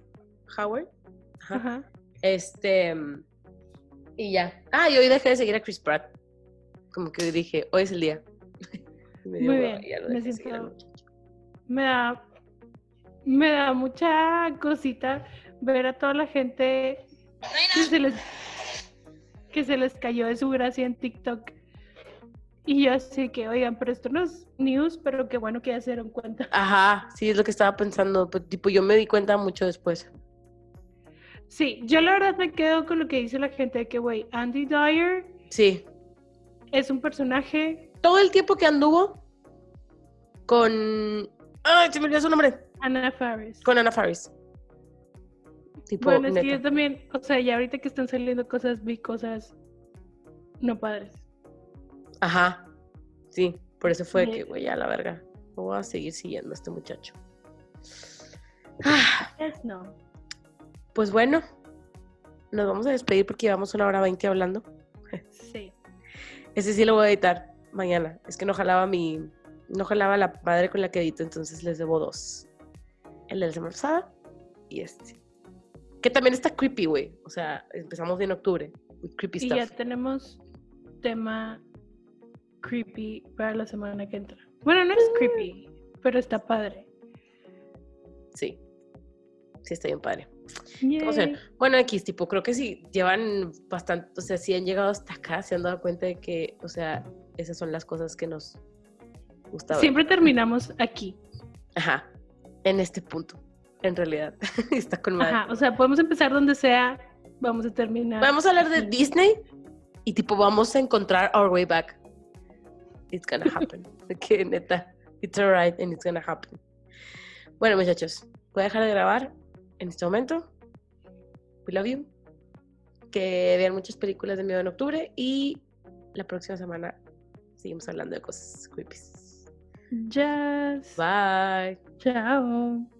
Howard, Ajá.
Ajá.
este, y ya. Ah, y hoy dejé de seguir a Chris Pratt, como que dije, hoy es el día. Y me dio
Muy bien,
y ya lo
me siento-. Me da, me da mucha cosita ver a toda la gente que se les, que se les cayó de su gracia en TikTok. Y yo así que, oigan, pero esto no es news, pero qué bueno que ya se dieron cuenta.
Ajá, sí, es lo que estaba pensando. Pues, tipo, yo me di cuenta mucho después.
Sí, yo la verdad me quedo con lo que dice la gente de que, güey, Andy Dyer
Sí.
es un personaje,
Todo el tiempo que anduvo con. ¡Ay, se me olvidó su nombre!
Anna Faris.
Con Anna Faris. Tipo,
Bueno,
neta.
yo también, o sea, ya ahorita que están saliendo cosas, vi cosas no padres.
Ajá. Sí, por eso fue
Sí.
que, güey, a la verga. No voy a seguir siguiendo a este muchacho. Ah,
Es no.
pues bueno, nos vamos a despedir porque llevamos una hora veinte hablando.
Sí.
Ese sí lo voy a editar mañana. Es que no jalaba mi. No jalaba la madre con la que edito, entonces les debo dos. El de la semana pasada y este. Que también está creepy, güey. O sea, empezamos en octubre. Creepy
Y ya tenemos tema creepy para la semana que entra. Bueno, no es creepy, pero está padre.
Sí. Sí, está bien padre. Bueno, X, tipo, creo que sí llevan bastante, o sea, sí han llegado hasta acá, se han dado cuenta de que, o sea, esas son las cosas que nos gusta ver.
Siempre terminamos aquí.
Ajá, en este punto, en realidad. Está con madre.
Ajá, o sea, podemos empezar donde sea, vamos a terminar.
Vamos a hablar de. Disney y tipo vamos a encontrar our way back. It's gonna happen. que neta, it's alright and it's gonna happen. Bueno, muchachos, voy a dejar de grabar en este momento. We love you. Que vean muchas películas de miedo en octubre y la próxima semana seguimos hablando de cosas creepy.
Yes.
Bye.
Chao.